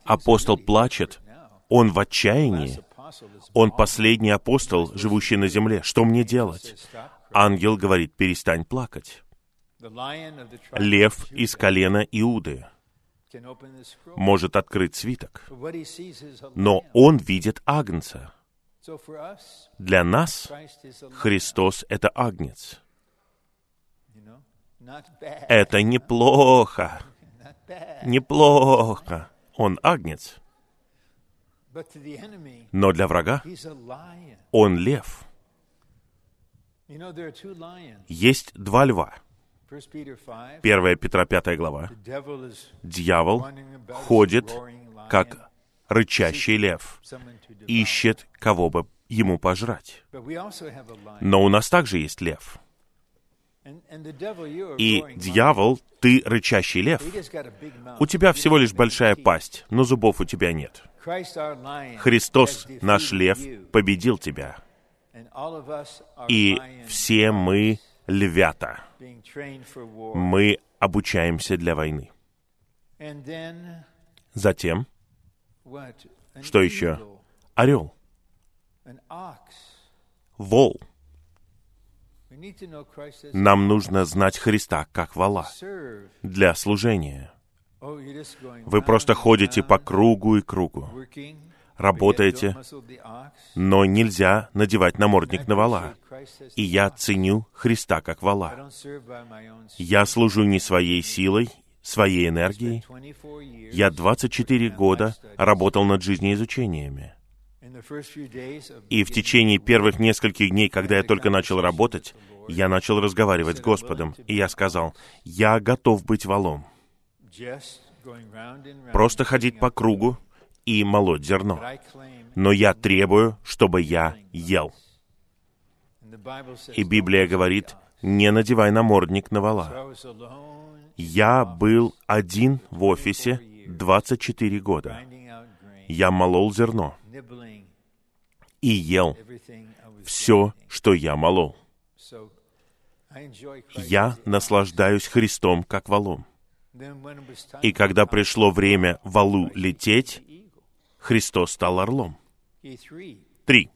Апостол плачет. Он в отчаянии. Он последний апостол, живущий на земле. Что мне делать? Ангел говорит, перестань плакать. Лев из колена Иуды может открыть свиток, но он видит Агнца. Для нас Христос — это Агнец. Это неплохо. [laughs] Неплохо. Он Агнец. Но для врага он лев. Есть два льва — 1 Петра 5 глава. Дьявол ходит, как рычащий лев, ищет, кого бы ему пожрать. Но у нас также есть лев. И дьявол, ты рычащий лев, у тебя всего лишь большая пасть, но зубов у тебя нет. Христос, наш лев, победил тебя. И все мы львята. Мы обучаемся для войны. Затем, что еще? Орел. Вол. Нам нужно знать Христа как вала для служения. Вы просто ходите по кругу и кругу, работаете, но нельзя надевать намордник на вала. И я ценю Христа как вала. Я служу не своей силой, своей энергией. Я 24 года работал над жизнеизучениями. И в течение первых нескольких дней, когда я только начал работать, я начал разговаривать с Господом, и я сказал, «Я готов быть валом». Просто ходить по кругу и молоть зерно. Но я требую, чтобы я ел. И Библия говорит, не надевай намордник на вала. Я был один в офисе 24 года. Я молол зерно и ел все, что я молол. Я наслаждаюсь Христом как валом. И когда пришло время валу лететь, Христос стал орлом. Три.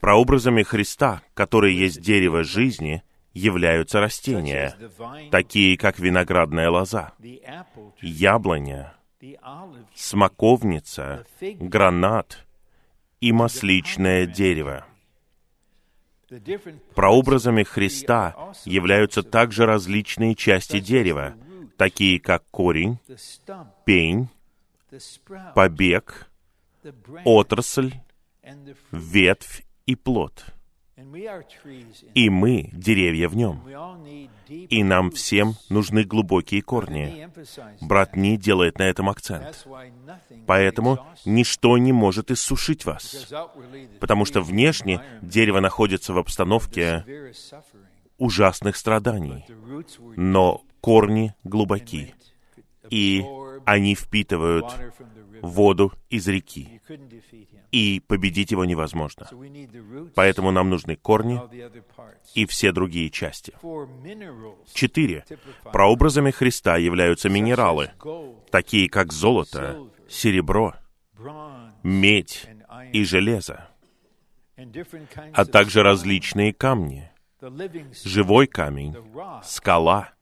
Прообразами Христа, которые есть дерево жизни, являются растения, такие как виноградная лоза, яблоня, смоковница, гранат и масличное дерево. Прообразами Христа являются также различные части дерева, такие как корень, пень, побег, отрасль, ветвь и плод. И мы — деревья в нем. И нам всем нужны глубокие корни. Брат Ни делает на этом акцент. Поэтому ничто не может иссушить вас. Потому что внешне дерево находится в обстановке ужасных страданий. Но корни глубоки. И они впитывают воду из реки, и победить его невозможно. Поэтому нам нужны корни и все другие части. Четыре. Прообразами Христа являются минералы, такие как золото, серебро, медь и железо, а также различные камни, живой камень, скала,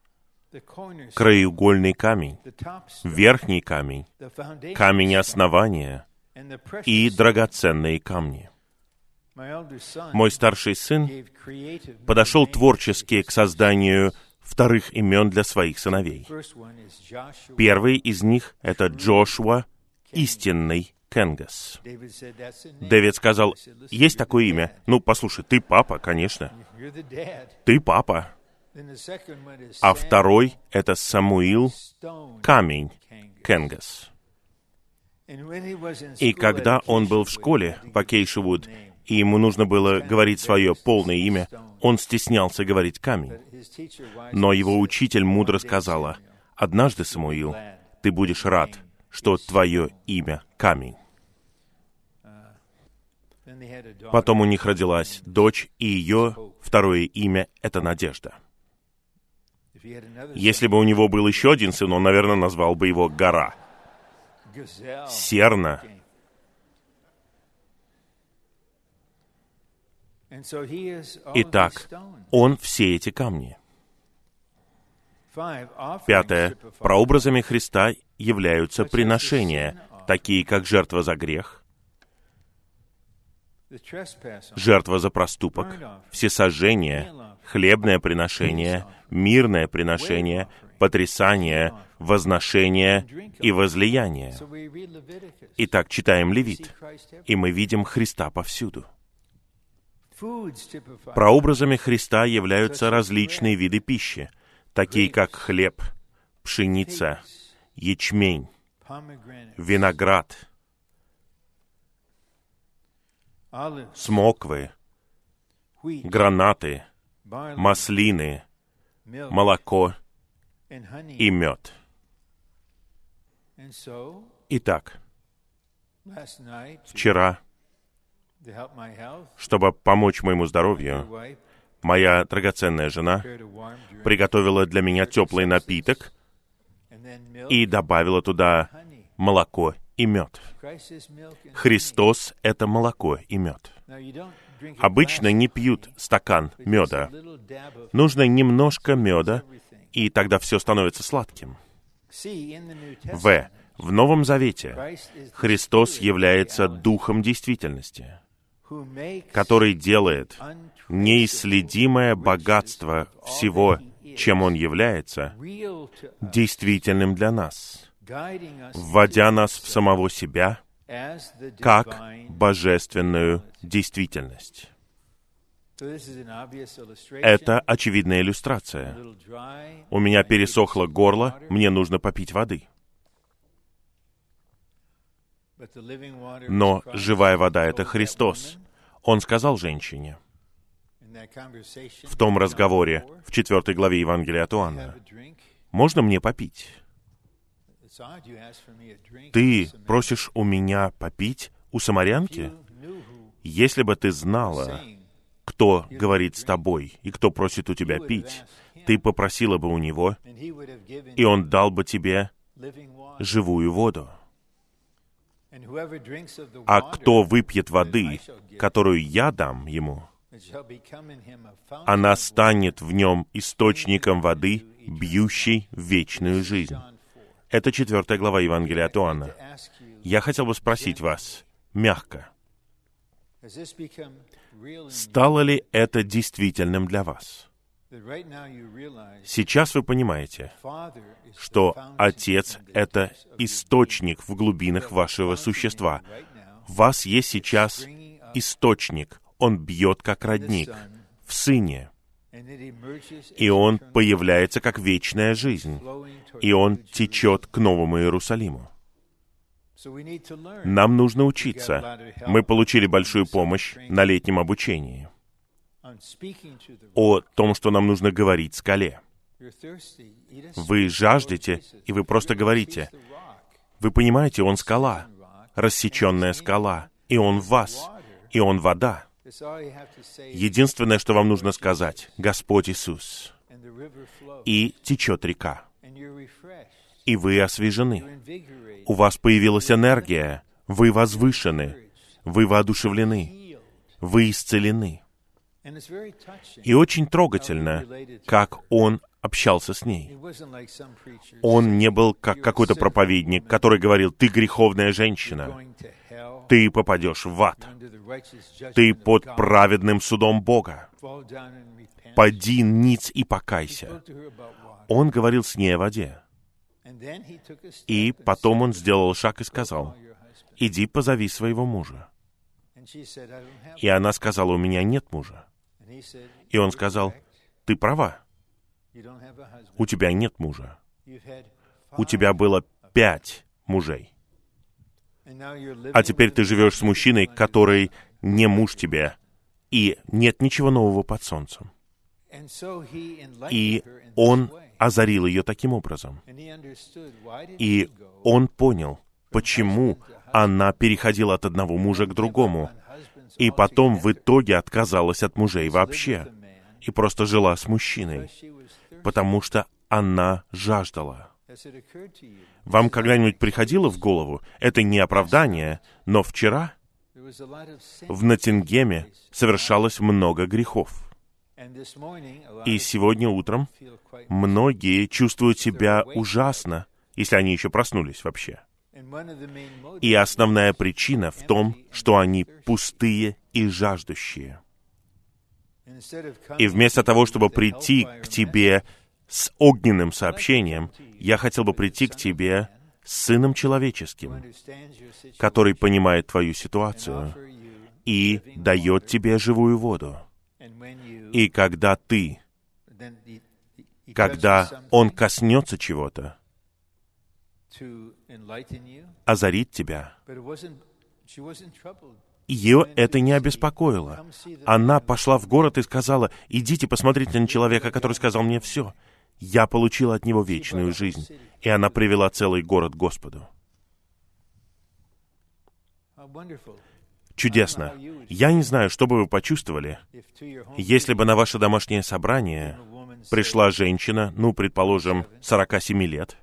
краеугольный камень, верхний камень, камень основания и драгоценные камни. Мой старший сын подошел творчески к созданию вторых имен для своих сыновей. Первый из них — это Джошуа, истинный Кенгас. Дэвид сказал, есть такое имя. Ну, послушай, ты папа, конечно. Ты папа. А второй — это Самуил Камень Кенгас. И когда он был в школе по Кейшевуд, и ему нужно было говорить свое полное имя, он стеснялся говорить камень. Но его учитель мудро сказала, «Однажды, Самуил, ты будешь рад, что твое имя камень». Потом у них родилась дочь, и ее второе имя — это Надежда. Если бы у него был еще один сын, он, наверное, назвал бы его Гора. Серна. Итак, он все эти камни. Пятое. Прообразами Христа являются приношения, такие как жертва за грех, жертва за проступок, всесожжение, хлебное приношение, мирное приношение, потрясание, возношение и возлияние. Итак, читаем Левит, и мы видим Христа повсюду. Прообразами Христа являются различные виды пищи, такие как хлеб, пшеница, ячмень, виноград, смоквы, гранаты, маслины, молоко и мед. Итак, вчера, чтобы помочь моему здоровью, моя драгоценная жена приготовила для меня теплый напиток и добавила туда молоко и мед. Христос — это молоко и мед. Обычно не пьют стакан меда. Нужно немножко меда, и тогда все становится сладким. В. В Новом Завете Христос является Духом действительности, который делает неисследимое богатство всего, чем Он является, действительным для нас, вводя нас в самого себя — как божественную действительность. Это очевидная иллюстрация. У меня пересохло горло, мне нужно попить воды. Но живая вода — это Христос. Он сказал женщине в том разговоре в четвертой главе Евангелия от Иоанна, «Можно мне попить?» Ты просишь у меня попить у самарянки? Если бы ты знала, кто говорит с тобой и кто просит у тебя пить, ты попросила бы у него, и он дал бы тебе живую воду. А кто выпьет воды, которую я дам ему, она станет в нем источником воды, бьющей вечную жизнь. Это четвертая глава Евангелия от Иоанна. Я хотел бы спросить вас, мягко, Стало ли это действительным для вас? Сейчас вы понимаете, что Отец — это источник в глубинах вашего существа. В вас есть сейчас источник. Он бьет как родник в Сыне. И Он появляется как вечная жизнь. И Он течет к Новому Иерусалиму. Нам нужно учиться. Мы получили большую помощь на летнем обучении о том, что нам нужно говорить скале. Вы жаждете, и вы просто говорите. Вы понимаете, Он скала, рассеченная скала, и Он в вас, и Он вода. Единственное, что вам нужно сказать, Господь Иисус, и течет река, и вы освежены. У вас появилась энергия, вы возвышены, вы воодушевлены, вы исцелены. И очень трогательно, как он общался с ней. Он не был как какой-то проповедник, который говорил, ты греховная женщина, ты попадешь в ад, ты под праведным судом Бога, поди ниц и покайся. Он говорил с ней о воде. И потом он сделал шаг и сказал, иди позови своего мужа. И она сказала, у меня нет мужа. И он сказал, ты права, у тебя нет мужа. У тебя было пять мужей. А теперь ты живешь с мужчиной, который не муж тебе, и нет ничего нового под солнцем. И он озарил ее таким образом. И он понял, почему она переходила от одного мужа к другому, и потом в итоге отказалась от мужей вообще, и просто жила с мужчиной, потому что она жаждала. Вам когда-нибудь приходило в голову, это не оправдание, но вчера в Натингеме совершалось много грехов. И сегодня утром многие чувствуют себя ужасно, если они еще проснулись вообще. И основная причина в том, что они пустые и жаждущие. И вместо того, чтобы прийти к тебе с огненным сообщением, я хотел бы прийти к тебе с Сыном Человеческим, который понимает твою ситуацию и дает тебе живую воду. И когда ты, когда Он коснется чего-то, озарит тебя. Ее это не обеспокоило. Она пошла в город и сказала, «Идите, посмотрите на человека, который сказал мне все. Я получила от него вечную жизнь». И она привела целый город Господу. Чудесно. Я не знаю, что бы вы почувствовали, если бы на ваше домашнее собрание пришла женщина, ну, предположим, 47 лет,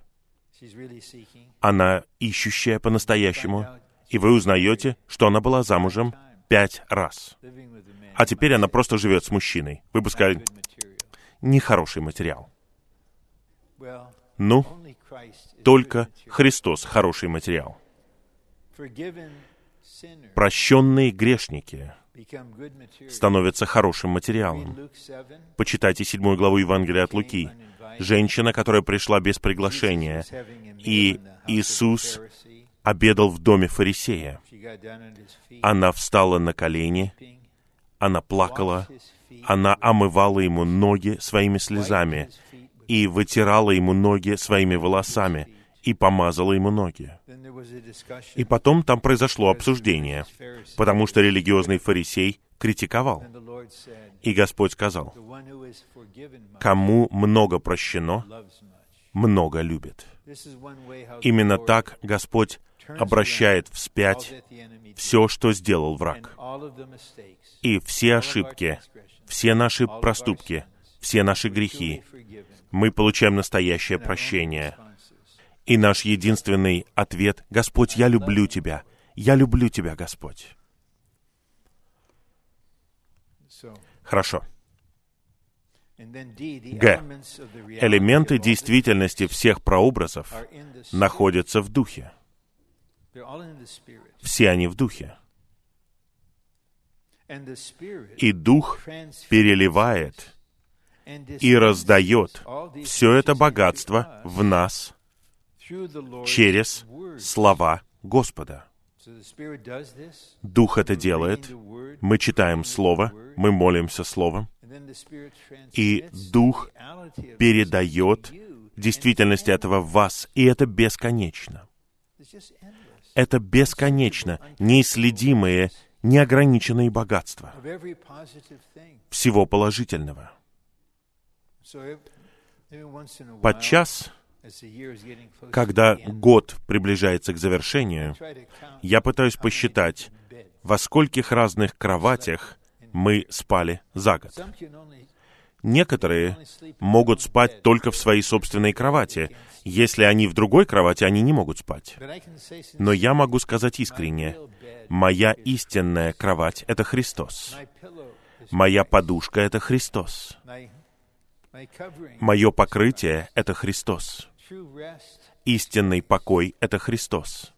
она ищущая по-настоящему, и вы узнаете, что она была замужем пять раз. А теперь она просто живет с мужчиной. Вы бы сказали, нехороший материал. Ну, только Христос хороший материал. Прощенные грешники становятся хорошим материалом. Почитайте седьмую главу Евангелия от Луки. Женщина, которая пришла без приглашения, и Иисус обедал в доме фарисея. Она встала на колени, она плакала, она омывала ему ноги своими слезами и вытирала ему ноги своими волосами и помазала ему ноги. И потом там произошло обсуждение, потому что религиозный фарисей критиковал. И Господь сказал, «Кому много прощено, много любит». Именно так Господь обращает вспять все, что сделал враг. И все ошибки, все наши проступки, все наши грехи, мы получаем настоящее прощение. И наш единственный ответ — Господь, я люблю Тебя. Я люблю Тебя, Господь. Хорошо. Г. Элементы действительности всех прообразов находятся в духе. Все они в духе. И Дух переливает и раздает все это богатство в нас через слова Господа. Дух это делает. Мы читаем Слово, мы молимся Словом, и Дух передает действительность этого в вас, и это бесконечно. Это бесконечно, неисследимые, неограниченные богатства всего положительного. Подчас, когда год приближается к завершению, я пытаюсь посчитать, во скольких разных кроватях мы спали за год. Некоторые могут спать только в своей собственной кровати. Если они в другой кровати, они не могут спать. Но я могу сказать искренне, моя истинная кровать — это Христос. Моя подушка — это Христос. Мое покрытие — это Христос. Истинный покой — это Христос.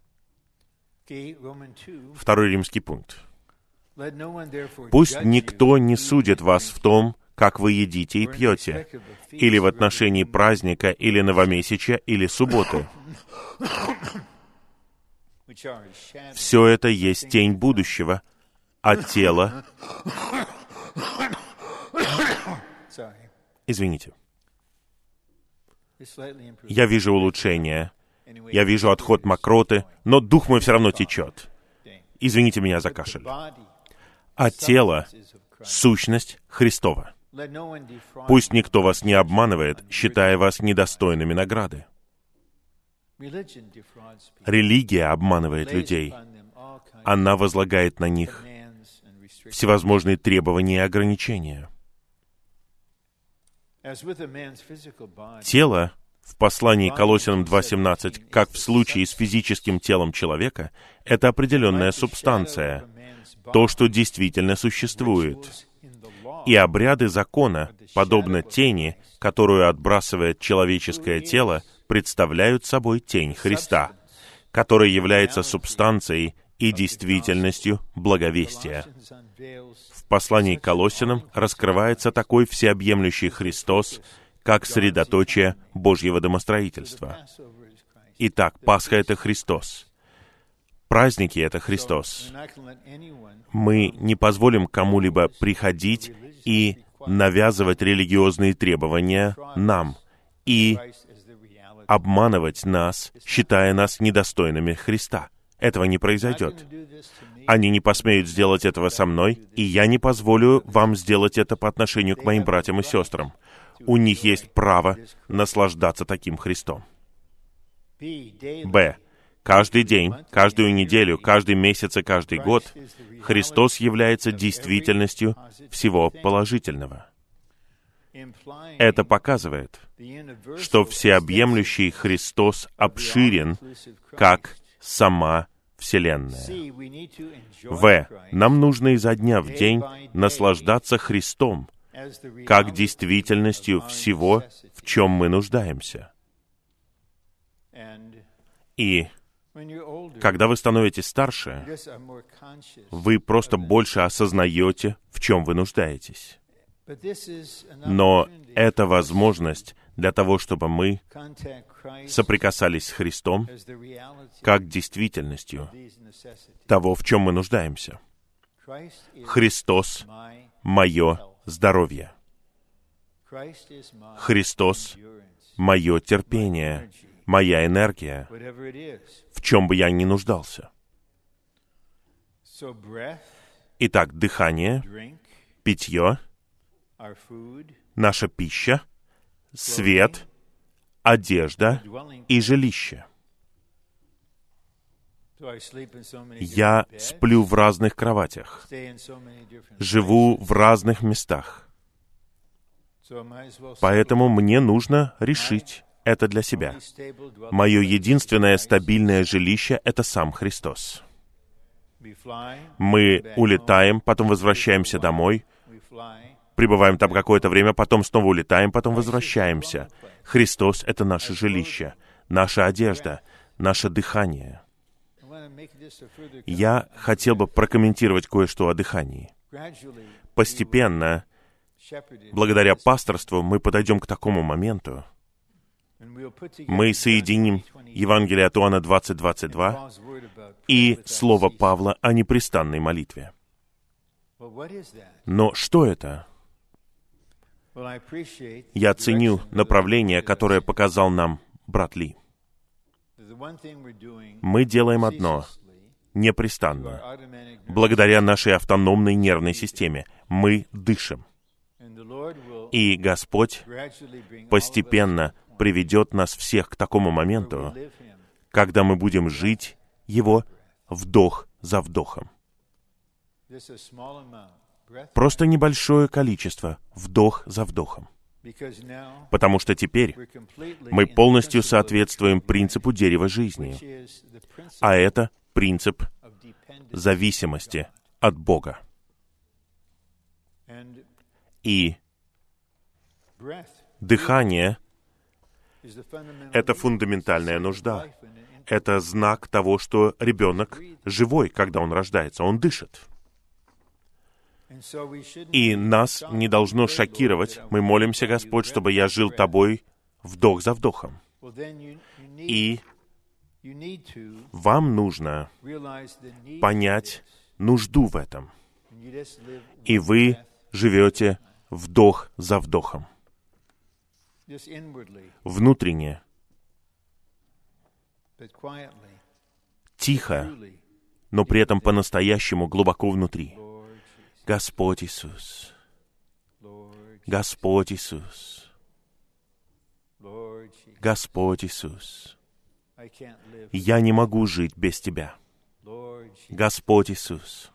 Второй римский пункт. Пусть никто не судит вас в том, как вы едите и пьете, или в отношении праздника, или новомесяча, или субботы. Все это есть тень будущего, а тело... Извините. Я вижу улучшение. Я вижу отход мокроты, но дух мой все равно течет. Извините меня за кашель. А тело — сущность Христова. Пусть никто вас не обманывает, считая вас недостойными награды. Религия обманывает людей. Она возлагает на них всевозможные требования и ограничения. Тело в послании Колосинам 2.17, как в случае с физическим телом человека, это определенная субстанция, то, что действительно существует. И обряды закона, подобно тени, которую отбрасывает человеческое тело, представляют собой тень Христа, которая является субстанцией и действительностью благовестия. Послании к Колоссянам раскрывается такой всеобъемлющий Христос, как средоточие Божьего домостроительства. Итак, Пасха — это Христос. Праздники — это Христос. Мы не позволим кому-либо приходить и навязывать религиозные требования нам и обманывать нас, считая нас недостойными Христа. Этого не произойдет. Они не посмеют сделать этого со мной, и я не позволю вам сделать это по отношению к моим братьям и сестрам. У них есть право наслаждаться таким Христом. Б. Каждый день, каждую неделю, каждый месяц и каждый год Христос является действительностью всего положительного. Это показывает, что всеобъемлющий Христос обширен, как сама Вселенная. В. Нам нужно изо дня в день наслаждаться Христом, как действительностью всего, в чем мы нуждаемся. И когда вы становитесь старше, вы просто больше осознаете, в чем вы нуждаетесь. Но это возможность для того, чтобы мы соприкасались с Христом как действительностью того, в чем мы нуждаемся. Христос — мое здоровье. Христос — мое терпение, моя энергия, в чем бы я ни нуждался. Итак, дыхание, питье, наша пища, свет, одежда и жилище. Я сплю в разных кроватях, живу в разных местах. Поэтому мне нужно решить это для себя. Мое единственное стабильное жилище — это сам Христос. Мы улетаем, потом возвращаемся домой, пребываем там какое-то время, потом снова улетаем, потом возвращаемся. Христос — это наше жилище, наша одежда, наше дыхание. Я хотел бы прокомментировать кое-что о дыхании. Постепенно, благодаря пасторству, мы подойдем к такому моменту, мы соединим Евангелие от Иоанна 20.22 и Слово Павла о непрестанной молитве. Но что это? Я ценю направление, которое показал нам брат Ли. Мы делаем одно непрестанно. Благодаря нашей автономной нервной системе мы дышим. И Господь постепенно приведет нас всех к такому моменту, когда мы будем жить Его вдох за вдохом. Просто небольшое количество, вдох за вдохом. Потому что теперь мы полностью соответствуем принципу дерева жизни, а это принцип зависимости от Бога. И дыхание — это фундаментальная нужда. Это знак того, что ребенок живой, когда он рождается, он дышит. И нас не должно шокировать. Мы молимся, Господь, чтобы я жил Тобой вдох за вдохом. И вам нужно понять нужду в этом. И вы живете вдох за вдохом. Внутренне, тихо, но при этом по-настоящему глубоко внутри. Господь Иисус. Господь Иисус. Господь Иисус. Я не могу жить без Тебя. Господь Иисус.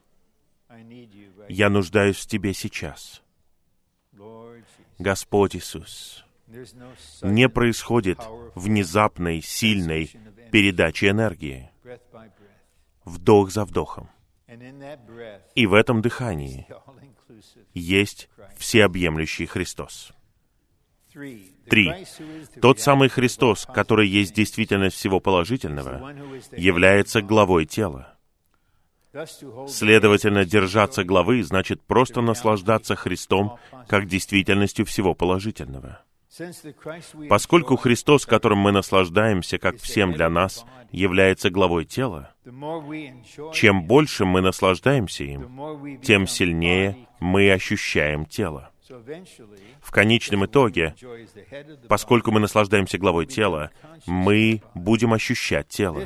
Я нуждаюсь в Тебе сейчас. Господь Иисус. Не происходит внезапной, сильной передачи энергии. Вдох за вдохом. И в этом дыхании есть всеобъемлющий Христос. Три. Тот самый Христос, который есть действительность всего положительного, является главой тела. Следовательно, держаться главы значит просто наслаждаться Христом как действительностью всего положительного. Поскольку Христос, которым мы наслаждаемся, как всем для нас, является главой тела, чем больше мы наслаждаемся им, тем сильнее мы ощущаем тело. В конечном итоге, поскольку мы наслаждаемся главой тела, мы будем ощущать тело.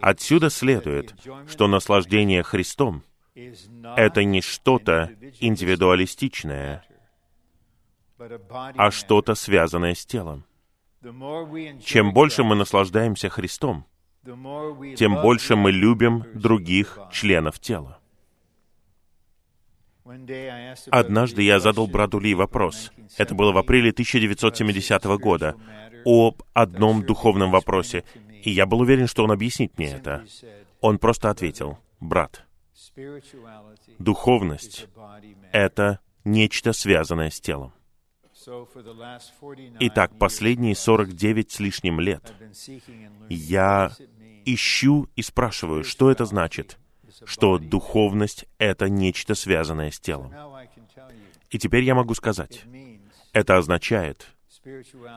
Отсюда следует, что наслаждение Христом — это не что-то индивидуалистичное, а что-то связанное с телом. Чем больше мы наслаждаемся Христом, тем больше мы любим других членов тела. Однажды я задал брату Ли вопрос. Это было в апреле 1970 года. Об одном духовном вопросе. И я был уверен, что он объяснит мне это. Он просто ответил, брат, духовность — это нечто связанное с телом. Итак, последние 49 с лишним лет я ищу и спрашиваю, что это значит, что духовность — это нечто связанное с телом. И теперь я могу сказать, это означает,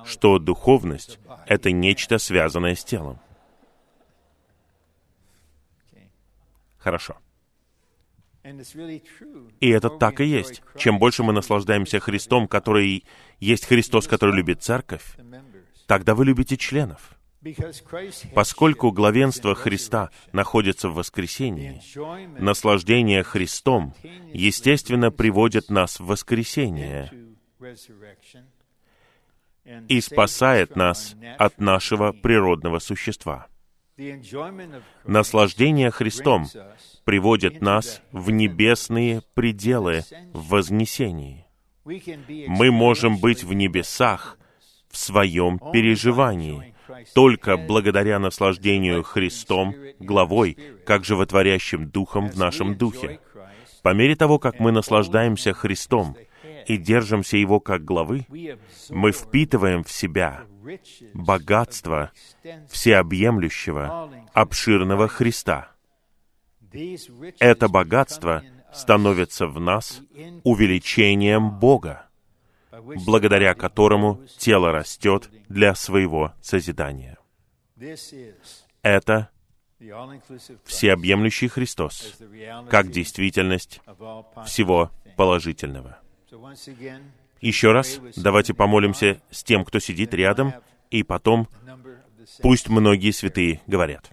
что духовность — это нечто связанное с телом. Хорошо. И это так и есть. Чем больше мы наслаждаемся Христом, который есть Христос, который любит церковь, тогда вы любите членов. Поскольку главенство Христа находится в воскресении, наслаждение Христом, естественно, приводит нас в воскресение. И спасает нас от нашего природного существа. Наслаждение Христом приводит нас в небесные пределы в вознесении. Мы можем быть в небесах в своем переживании, только благодаря наслаждению Христом, главой, как животворящим Духом в нашем Духе. По мере того, как мы наслаждаемся Христом и держимся Его как главы, мы впитываем в себя богатство всеобъемлющего, обширного Христа. Это богатство становится в нас увеличением Бога, благодаря которому тело растет для своего созидания. Это всеобъемлющий Христос, как действительность всего положительного. Еще раз, давайте помолимся с тем, кто сидит рядом, и потом пусть многие святые говорят.